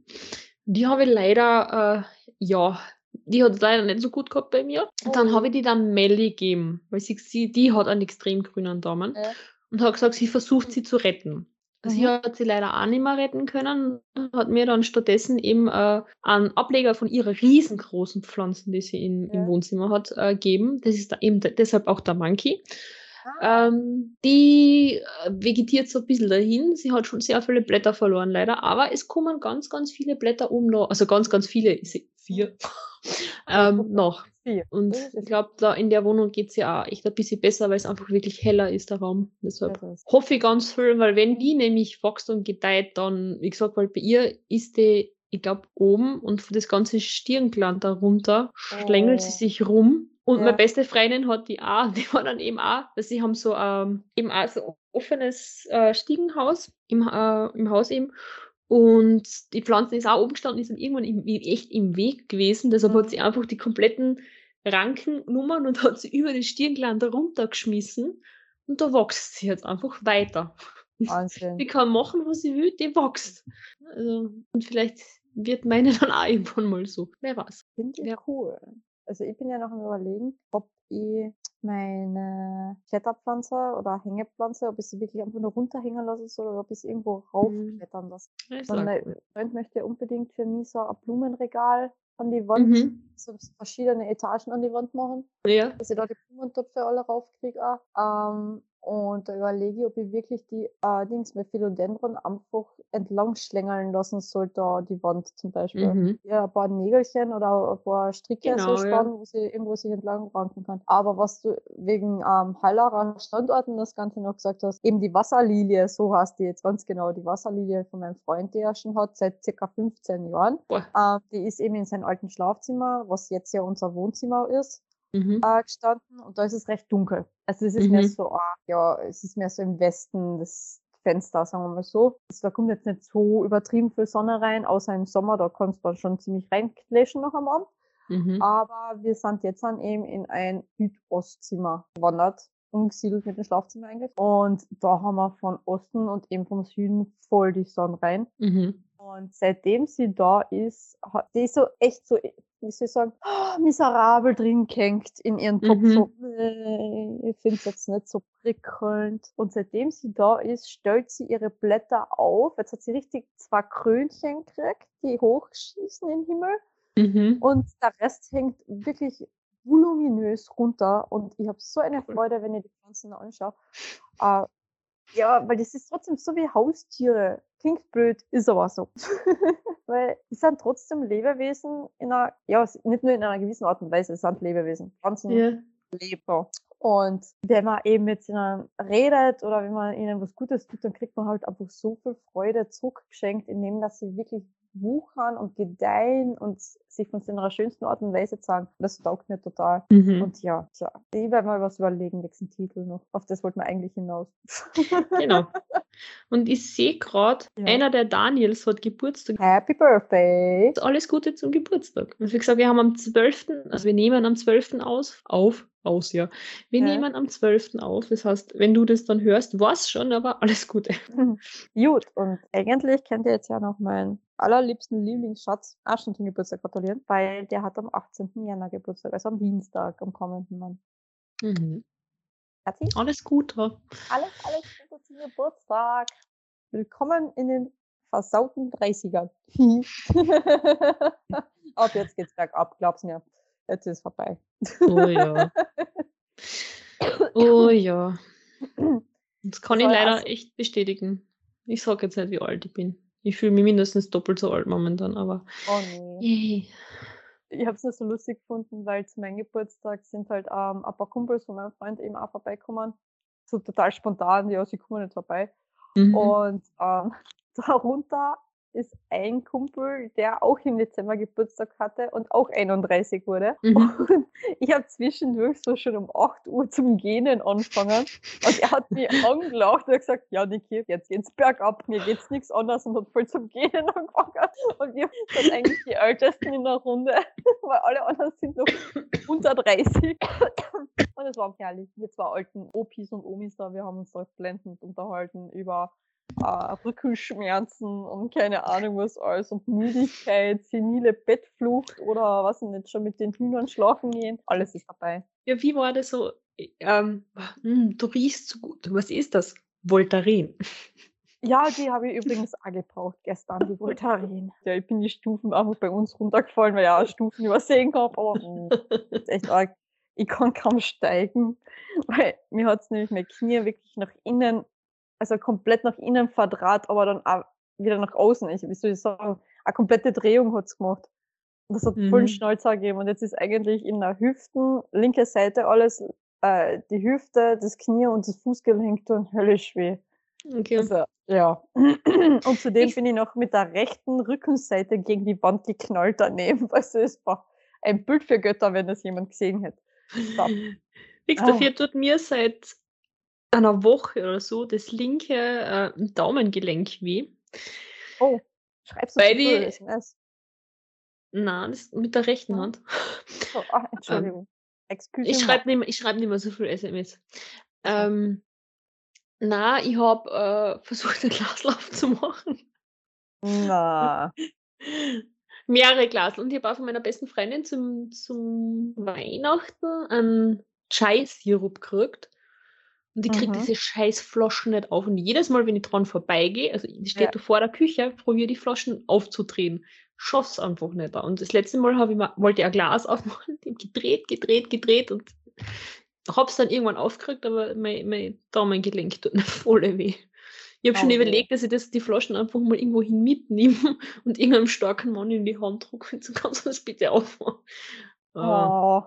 Die habe ich leider, äh, ja, die hat es leider nicht so gut gehabt bei mir. Und dann Oh. habe ich die dann Melli gegeben, weil sie, sie die hat einen extrem grünen Daumen Ja. und hat gesagt, sie versucht sie zu retten. Sie Mhm. hat sie leider auch nicht mehr retten können, hat mir dann stattdessen eben äh, einen Ableger von ihrer riesengroßen Pflanzen, die sie in, Ja. im Wohnzimmer hat, äh, gegeben. Das ist da eben de- deshalb auch der Monkey. Ah, Ähm, die äh, vegetiert so ein bisschen dahin. Sie hat schon sehr viele Blätter verloren, leider. Aber es kommen ganz, ganz viele Blätter um noch. Also ganz, ganz viele. Vier. Ähm, noch. Und ich glaube, da in der Wohnung geht's ja auch echt ein bisschen besser, weil es einfach wirklich heller ist, der Raum. Deshalb hoffe ich ganz viel, weil wenn die nämlich wächst und gedeiht, dann, wie gesagt, weil bei ihr ist die, ich glaube, oben und das ganze Stirngland darunter schlängelt sie Oh. sich rum. Und Ja. meine beste Freundin hat die auch, die war dann eben auch, weil sie haben so ähm, eben auch so offenes äh, Stiegenhaus im, äh, im Haus eben. Und die Pflanze ist auch oben gestanden, ist dann irgendwann im- echt im Weg gewesen. Deshalb Mhm. hat sie einfach die kompletten Ranken genommen und hat sie über den Stirngland runtergeschmissen. Und da wächst sie jetzt einfach weiter. Wahnsinn. Die kann machen, was sie will, die wächst. Also, und vielleicht wird meine dann auch irgendwann mal so. Wer weiß. Finde ich Ja. cool. Also ich bin ja noch am überlegen, ob ich meine Kletterpflanze oder Hängepflanze, ob ich sie wirklich einfach nur runterhängen lassen soll oder ob ich sie irgendwo raufklettern lasse. Und auch mein cool. Freund möchte unbedingt für mich so ein Blumenregal an die Wand, Mhm. so verschiedene Etagen an die Wand machen, Ja. dass ich da die Blumentöpfe alle raufkriege. Ähm, und da überlege ich, ob ich wirklich die äh, Dings mit Philodendron einfach entlang schlängeln lassen soll, da die Wand zum Beispiel Mhm. ja, ein paar Nägelchen oder ein paar Stricke Genau, so ja. spannen, wo sie irgendwo sich entlang ranken kann. Aber was du wegen ähm, Heilerer Standorten das Ganze noch gesagt hast, eben die Wasserlilie, so heißt die jetzt ganz genau, die Wasserlilie von meinem Freund, die er schon hat, seit circa 15 Jahren. Ähm, die ist eben in seinem alten Schlafzimmer, was jetzt ja unser Wohnzimmer ist, Mhm. äh, gestanden und da ist es recht dunkel. Also es ist mehr Mhm. so, ah, ja, es ist mehr so im Westen des Fenster, sagen wir mal so. Also da kommt jetzt nicht so übertrieben viel Sonne rein, außer im Sommer, da kannst du dann schon ziemlich reinkläschen noch am Abend. Mhm. Aber wir sind jetzt dann eben in ein Südostzimmer gewandert, umgesiedelt mit dem Schlafzimmer eigentlich. Und da haben wir von Osten und eben vom Süden voll die Sonne rein. Mhm. Und seitdem sie da ist, die ist so echt so, wie soll ich sagen, oh, miserabel drin gehängt in ihren Topf. Mhm. So, äh, ich finde es jetzt nicht so prickelnd. Und seitdem sie da ist, stellt sie ihre Blätter auf. Jetzt hat sie richtig zwei Krönchen gekriegt, die hochschießen in den Himmel. Mhm. Und der Rest hängt wirklich voluminös runter. Und ich habe so eine. Freude, wenn ich die Pflanzen anschaue. Äh, ja, weil das ist trotzdem so wie Haustiere. Klingt blöd, ist aber so. weil die sind trotzdem Lebewesen in einer, ja, nicht nur in einer gewissen Art und Weise, es sind Lebewesen. Pflanzen Ja. leben. Und wenn man eben mit ihnen redet oder wenn man ihnen was Gutes tut, dann kriegt man halt einfach so viel Freude zurückgeschenkt, indem dass sie wirklich wuchern und gedeihen und sich von ihrer schönsten Art und Weise zeigen. Das taugt mir total. Mhm. Und ja, tja, ich werde mal was überlegen, nächsten Titel noch. Auf das wollten wir eigentlich hinaus. Genau. Und ich sehe gerade, Ja. einer der Daniels hat Geburtstag. Happy Birthday! Alles Gute zum Geburtstag. Und wie gesagt, wir haben am 12., also wir nehmen am 12. aus, auf, aus, ja. Wir Ja. nehmen am 12. auf. Das heißt, wenn du das dann hörst, war's schon, aber alles Gute. Gut, und eigentlich könnt ihr jetzt ja noch meinen allerliebsten Lieblingsschatz auch schon zum Geburtstag gratulieren, weil der hat am 18. Jänner Geburtstag, also am Dienstag, am kommenden Mann. Mhm. Herzlich Alles Gute. alles, alles Gute zum Geburtstag. Willkommen in den versauten 30ern. Ab jetzt geht's bergab, glaub's mir. Jetzt ist vorbei. Oh ja. Oh ja. Das kann ich leider echt bestätigen. Ich sage jetzt nicht, wie alt ich bin. Ich fühle mich mindestens doppelt so alt momentan, aber. Oh nee. Ich habe es nur so lustig gefunden, weil zu meinem Geburtstag sind halt ähm, ein paar Kumpels von meinem Freund eben auch vorbeikommen. so total spontan, ja, sie kommen nicht vorbei. Mhm. Und ähm, darunter ist ein Kumpel, der auch im Dezember Geburtstag hatte und auch 31 wurde. Mhm. Und ich habe zwischendurch so schon um 8 Uhr zum Gähnen angefangen. Und er hat mich angelacht und hat gesagt, ja Niki, jetzt geht's bergab, mir geht's nichts anderes und hat voll zum Gähnen angefangen. Und wir sind eigentlich die Ältesten in der Runde, weil alle anderen sind noch unter 30. Und es war herrlich. Wir zwei alten Opis und Omis da, wir haben uns da blendend unterhalten über äh, Rückenschmerzen und keine Ahnung was alles und Müdigkeit, senile Bettflucht oder was nicht schon mit den Hühnern schlafen gehen. Alles ist dabei. Ja, wie war das so? Ähm, hm, du riechst so gut. Was ist das? Voltaren. Ja, die habe ich übrigens auch gebraucht gestern, die Voltaren. Ja, ich bin die Stufen einfach bei uns runtergefallen, weil ich auch Stufen übersehen habe, aber mh, das ist echt arg. Ich kann kaum steigen, weil mir hat es nämlich mein Knie wirklich nach innen, also komplett nach innen verdraht, aber dann auch wieder nach außen. Ich, wie soll ich sagen, eine komplette Drehung hat es gemacht. Und das hat Mhm. vollen Schnäuzer gegeben. Und jetzt ist eigentlich in der Hüften, linke Seite alles, äh, die Hüfte, das Knie und das Fußgelenk tun höllisch weh. Okay. Also, ja. Und zudem Ich- bin ich noch mit der rechten Rückenseite gegen die Wand geknallt daneben. Also es war ein Bild für Götter, wenn das jemand gesehen hätte. So. Au. dafür tut mir seit einer Woche oder so das linke äh, Daumengelenk weh. Oh, schreibst du Weil die- SMS? Nein, das mit der rechten. Hand. Oh, ah, Entschuldigung. Excuse Ich schreibe nicht, schreib nicht mehr so viel SMS. Ähm, na, ich habe äh, versucht, einen Glaslauf zu machen. Na. Mehrere Glas. Und ich habe auch von meiner besten Freundin zum, zum Weihnachten einen Chai-Sirup gekriegt. Und ich kriege Mhm. diese scheiß Flaschen nicht auf. Und jedes Mal, wenn ich dran vorbeigehe, also die steht Ja. da vor der Küche, probiere die Flaschen aufzudrehen. Schaff's einfach nicht. da. Und das letzte Mal habe ich mal, wollte ich ein Glas aufmachen, die gedreht, gedreht, gedreht und hab's dann irgendwann aufgekriegt, aber mein, mein Daumengelenk tut mir voll weh. Ich habe schon Oh überlegt, dass ich das, die Flaschen einfach mal irgendwo hin mitnehme und irgendeinem starken Mann in die Hand drücke und so kannst du das bitte aufmachen. Ah, Oh.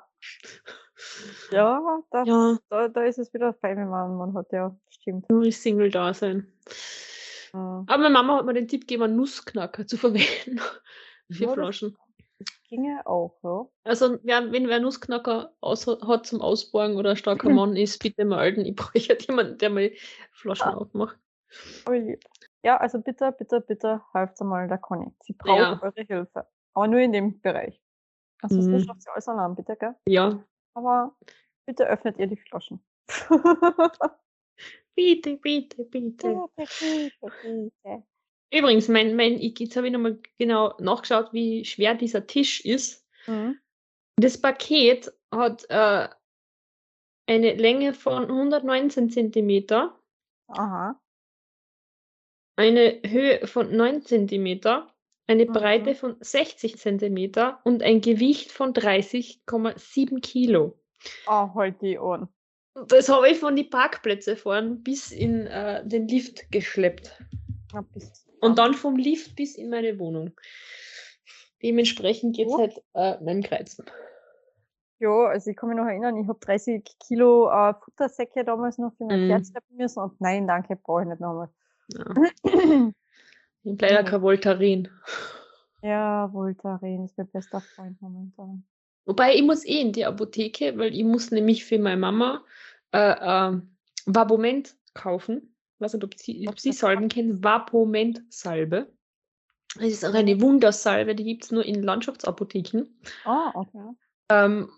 Ja, das, ja, Da, da ist es wieder fein, wenn man, man hat ja, stimmt. nur ist Single da sein. Mhm. Aber meine Mama hat mir den Tipp gegeben, einen Nussknacker zu verwenden für Ja, das- Flaschen. Das ginge auch, ja. Also, wer, wenn wer Nussknacker aus, hat zum Ausborgen oder ein starker Mann ist, bitte melden. Ich brauche halt jemanden, der mal Flaschen Ah. aufmacht. Lieb. Ja, also bitte, bitte, bitte helft einmal der Conny. Sie braucht Ja. eure Hilfe. Aber nur in dem Bereich. Ansonsten Mhm. schafft sie alles allein, bitte, gell? Ja, Aber bitte öffnet ihr die Flaschen. bitte, bitte, bitte. bitte, bitte, bitte. Übrigens, mein, mein, ich, jetzt habe ich nochmal genau nachgeschaut, wie schwer dieser Tisch ist. Mhm. Das Paket hat äh, eine Länge von 119 Zentimeter, Aha. eine Höhe von 9 Zentimeter, eine Mhm. Breite von 60 Zentimeter und ein Gewicht von 30,7 Kilo. Oh, halt die Ohren. Das habe ich von den Parkplätzen fahren bis in äh, den Lift geschleppt. Ja, Und dann vom Lift bis in meine Wohnung. Dementsprechend geht es halt äh, meinem Kreizen. Ja, also ich kann mich noch erinnern, ich habe 30 Kilo äh, Futtersäcke damals noch für mein Mhm. Pferd schleppen müssen und nein, danke, brauche ich nicht nochmal. Ja. Leider Mhm. kein Voltaren. Ja, Voltaren ist mein bester Freund momentan. Wobei ich muss eh in die Apotheke, weil ich muss nämlich für meine Mama äh, ähm, Vapoment kaufen. Ich weiß nicht, ob Sie, ob Sie? Salben kennen. Vapoment-Salbe. Das ist auch eine Wundersalbe, die gibt es nur in Landschaftsapotheken. Ah, okay. Ähm,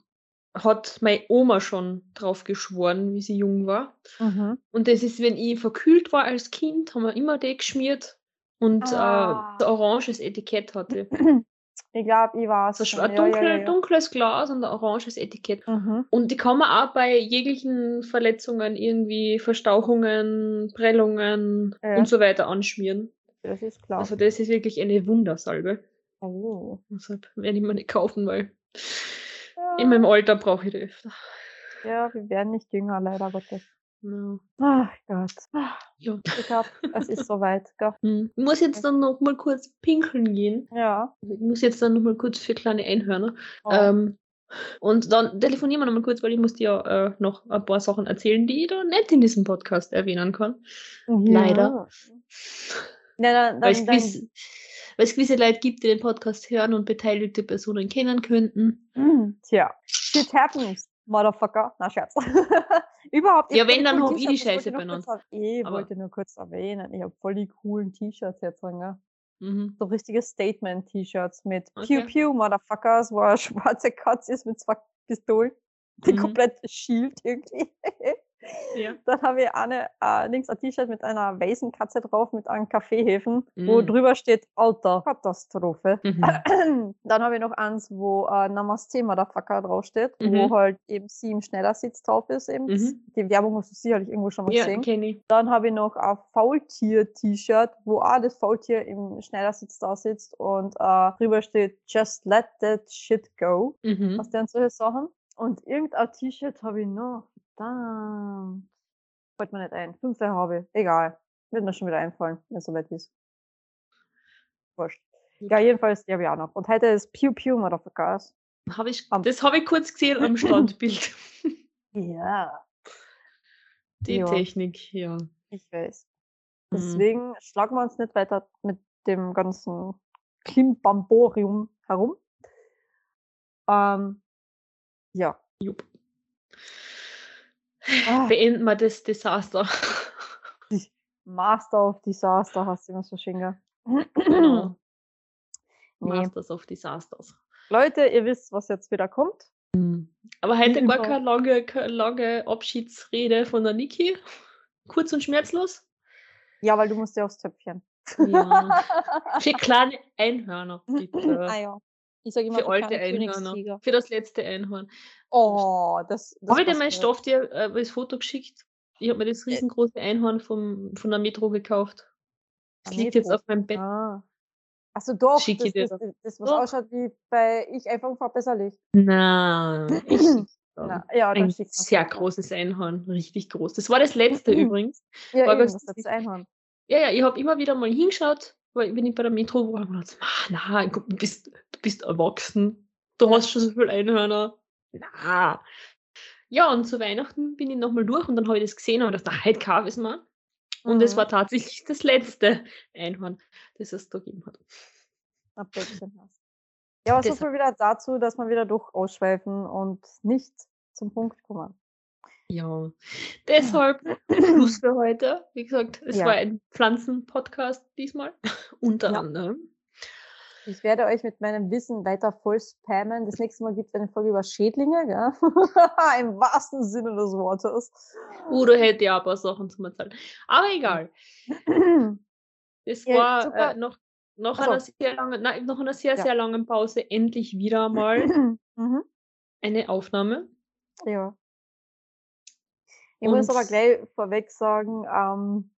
hat meine Oma schon drauf geschworen, wie sie jung war. Mhm. Und das ist, wenn ich verkühlt war als Kind, haben wir immer die geschmiert und Ah. äh, so ein oranges Etikett hatte. Ich glaube, ich war So ein dunkel, dunkles Glas und ein oranges Etikett. Mhm. Und die kann man auch bei jeglichen Verletzungen, irgendwie Verstauchungen, Prellungen Ja. und so weiter anschmieren. Das ist klar. Also das ist wirklich eine Wundersalbe. oh. Deshalb werde ich mir nicht kaufen, weil ja. in meinem Alter brauche ich die öfter. ja, wir werden nicht jünger, leider Gottes. Ja. Ach Gott. Ja. Ich glaube, es ist soweit. Hm. Ich muss jetzt dann noch mal kurz pinkeln gehen. Ja. Ich muss jetzt dann noch mal kurz für kleine Einhörner. Oh. Ähm, Und dann telefonieren wir nochmal kurz, weil ich muss dir ja äh, noch ein paar Sachen erzählen, die ich da nicht in diesem Podcast erwähnen kann. Leider. Na, dann, Weil es dann, dann, weil es gewisse Leute gibt, die den Podcast hören und beteiligte Personen kennen könnten. Tja, shit happens, Motherfucker. Na, Scherz. Überhaupt. Ja, wenn, dann coolen hab ich die Scheiße benutzt. Ich Aber- wollte nur kurz erwähnen, ich habe voll die coolen T-Shirts jetzt drin, gell? Mhm. So richtige Statement-T-Shirts mit Okay. Pew Pew Motherfuckers, wo eine schwarze Katze ist mit zwei Pistolen, die Mhm. komplett shield irgendwie. Ja. Dann habe ich eine, äh, links ein T-Shirt mit einer Waisenkatze drauf, mit einem Kaffeehäfen, wo Mm. drüber steht, Alter, Katastrophe. Mhm. Dann habe ich noch eins, wo äh, Namaste Motherfucker draufsteht, Mhm. wo halt eben sie im Schneidersitz drauf ist. Eben. Mhm. Die Werbung hast du sicherlich irgendwo schon mal Ja, gesehen. kenne ich. Dann habe ich noch ein Faultier-T-Shirt, wo auch das Faultier im Schneidersitz da sitzt und äh, drüber steht Just let that shit go. Mhm. Was denn solche Sachen? Und irgendein T-Shirt habe ich noch. Verdammt. Fällt mir nicht ein. Fünf habe ich. Egal. Wird mir schon wieder einfallen, wenn es soweit ist. Wurscht. Ja, jedenfalls, die habe ich auch noch. Und heute ist Pew Pew Motherfuckers. Hab ich, Am- das habe ich kurz gesehen am Standbild. Ja. Die Ja. Technik, ja. Ich weiß. Mhm. Deswegen schlagen wir uns nicht weiter mit dem ganzen Klimbamborium herum. Ähm, ja. Jupp. Ah, Beenden wir das Desaster. Master of Disaster hast du immer so schön, gell? Genau. Nee. Masters of Disasters. Leute, ihr wisst, was jetzt wieder kommt. Aber heute gar keine lange, keine lange Abschiedsrede von der Niki. Kurz und schmerzlos. Ja, weil du musst ja aufs Töpfchen. Ja. Für kleine Einhörner, ah bitte. ja. Ich sage immer Für alte Einhörner. Für das letzte Einhorn. Oh, das, das Habe ich dir passt mein mir. Stoff dir äh, als Foto geschickt? Ich habe mir das riesengroße Einhorn vom, von der Metro gekauft. Das liegt jetzt auf meinem Bett. Ah. Achso, doch. Schick Das, das, das, das, was Doch. ausschaut wie bei Ich einfach verbesserlich. Nein, ich. Na, ja, Ein sehr großes Einhorn, richtig groß. Das war das letzte übrigens. Ja, war eben, das letzte Einhorn. Ja, ja, ich habe immer wieder mal hingeschaut, weil wenn ich bei der Metro war, und gedacht, ah, na, du bist, du bist erwachsen, du hast schon so viel Einhörner. Na. Ja, und zu Weihnachten bin ich nochmal durch und dann habe ich das gesehen und na, heute kaufe ich es mal. Und es Mhm. war tatsächlich das letzte Einhorn, das es da gegeben hat. Ja, aber so viel wieder dazu, dass wir wieder durch ausschweifen und nicht zum Punkt kommen. Ja, deshalb Schluss für heute. Wie gesagt, es Ja. war ein Pflanzen-Podcast diesmal, unter Ja. anderem. Ich werde euch mit meinem Wissen weiter voll spammen. Das nächste Mal gibt es eine Folge über Schädlinge, gell? Im wahrsten Sinne des Wortes. Oder hätte ich auch ein paar Sachen zum Erzählen. Aber egal. Es Ja, war äh, noch, nach, Ach so. einer sehr langen, nein, nach einer sehr, Ja. sehr langen Pause endlich wieder mal mhm. eine Aufnahme. Ja. Ich muss aber Und- gleich vorweg sagen, ähm,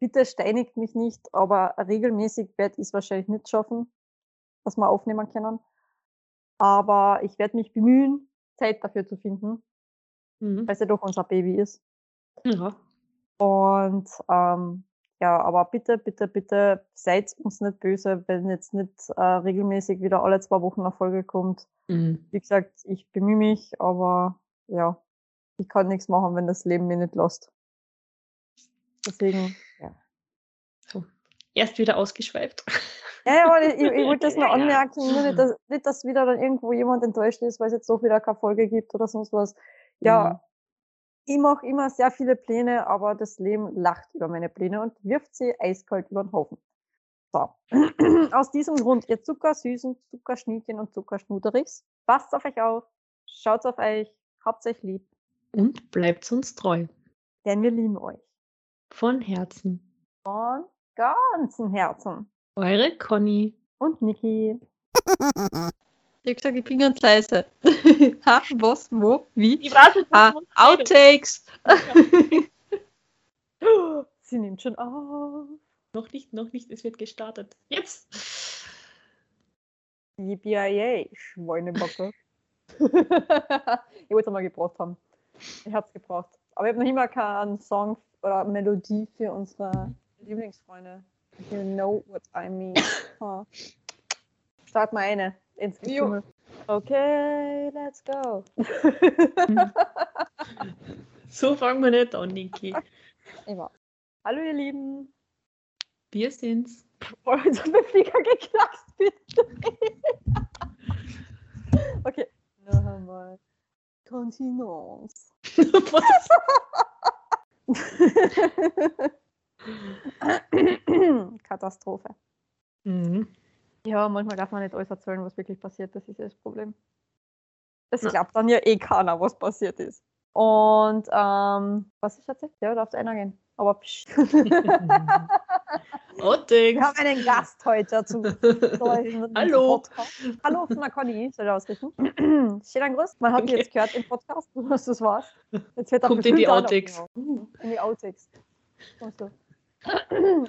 bitte steinigt mich nicht, aber regelmäßig werde ich es wahrscheinlich nicht schaffen, dass wir aufnehmen können. Aber ich werde mich bemühen, Zeit dafür zu finden, Mhm. weil es ja doch unser Baby ist. Ja. Und ähm, ja, aber bitte, bitte, bitte seid uns nicht böse, wenn jetzt nicht äh, regelmäßig wieder alle zwei Wochen eine Folge kommt. Mhm. Wie gesagt, ich bemühe mich, aber ja, ich kann nichts machen, wenn das Leben mir nicht lässt. Deswegen, ja. Erst wieder ausgeschweift. Ja, ja, aber ich, ich wollte das nur Ja, ja. anmerken, nur nicht, dass, nicht, dass wieder dann irgendwo jemand enttäuscht ist, weil es jetzt doch wieder keine Folge gibt oder sonst was. Ja, ich mache immer sehr viele Pläne, aber das Leben lacht über meine Pläne und wirft sie eiskalt über den Haufen. So. Aus diesem Grund, ihr Zuckersüßen, Zuckerschnietchen und Zuckerschnuderichs, passt auf euch auf, schaut auf euch, habt euch lieb, Und bleibt uns treu. denn wir lieben euch. Von Herzen. Von ganzem Herzen. Eure Conny. Und Niki. Ich hab gesagt, ich bin ganz leise. ha, was, wo, wie? Ich weiß nicht, Ah, redet. Outtakes. Sie nimmt schon auf. Noch nicht, noch nicht, es wird gestartet. Jetzt! Die BIA, Schweinebacke. ich wollte es mal gebraucht haben. Ich habe es gebraucht. Aber ich habe noch immer keinen Song oder Melodie für unsere Lieblingsfreunde. You know what I mean. Ha. Start mal eine ins. Gefummel. Okay, let's go. So fangen wir nicht an, Niki. Immer. Hallo ihr Lieben. Wir sind's. Oh, jetzt hat mein Flieger geknackst, bitte. okay. Noch Was? Katastrophe. Mhm. Ja, manchmal darf man nicht alles erzählen, was wirklich passiert. Das ist ja das Problem. Na. glaubt dann ja eh keiner, was passiert ist. Und ähm, was ist jetzt? Ja, darf einer gehen. Aber psch. Outtakes. Wir haben einen Gast heute zu Hallo. Podcast. Hallo von der Conny, soll ich ausrichten. Steht ein Gruß. Man hat Okay. jetzt gehört im Podcast, dass das war's. Jetzt wird Kommt in die bestimmt Outtakes. In die Outtakes.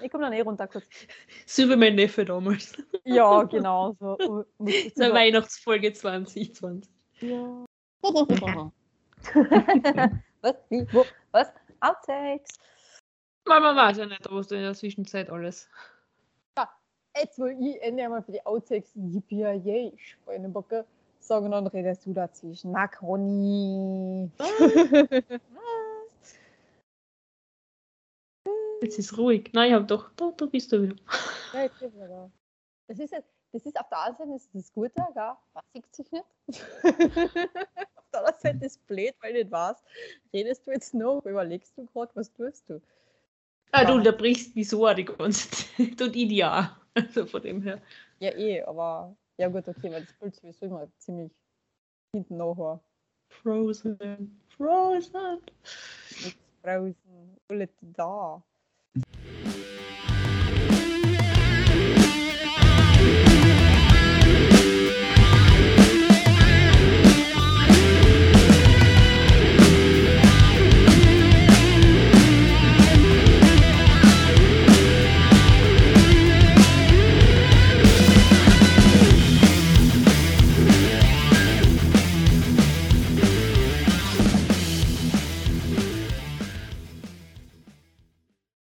Ich komme dann eh runter kurz. So wie mein Neffe damals. Ja, genau. So. Der sogar- Weihnachtsfolge 2020. Ja. was? Wie? Wo? Was? Outtakes. Weil man weiß ja nicht, was da in der Zwischenzeit alles. Jetzt will ich endlich einmal für die Outtakes Yippie yay Schweinebacke sagen, dann redest du dazwischen. Conny. Jetzt ist ruhig. Nein, ich hab doch. Da, da bist du wieder. Ja, jetzt ist er da. Das ist, jetzt- das ist auf der einen Seite ist das Gute, gell? sieht sich nicht. auf der anderen Seite ist es blöd, weil du nicht weißt, redest du jetzt noch, überlegst du gerade, was tust du? Ah, du Ja. unterbrichst mich so die ganze Zeit. Und ich auch. Also von dem her. Ja, eh, aber ja gut, okay, weil das Bild sowieso immer ziemlich hinten nachher. Frozen. Frozen. Nichts draußen, alle da.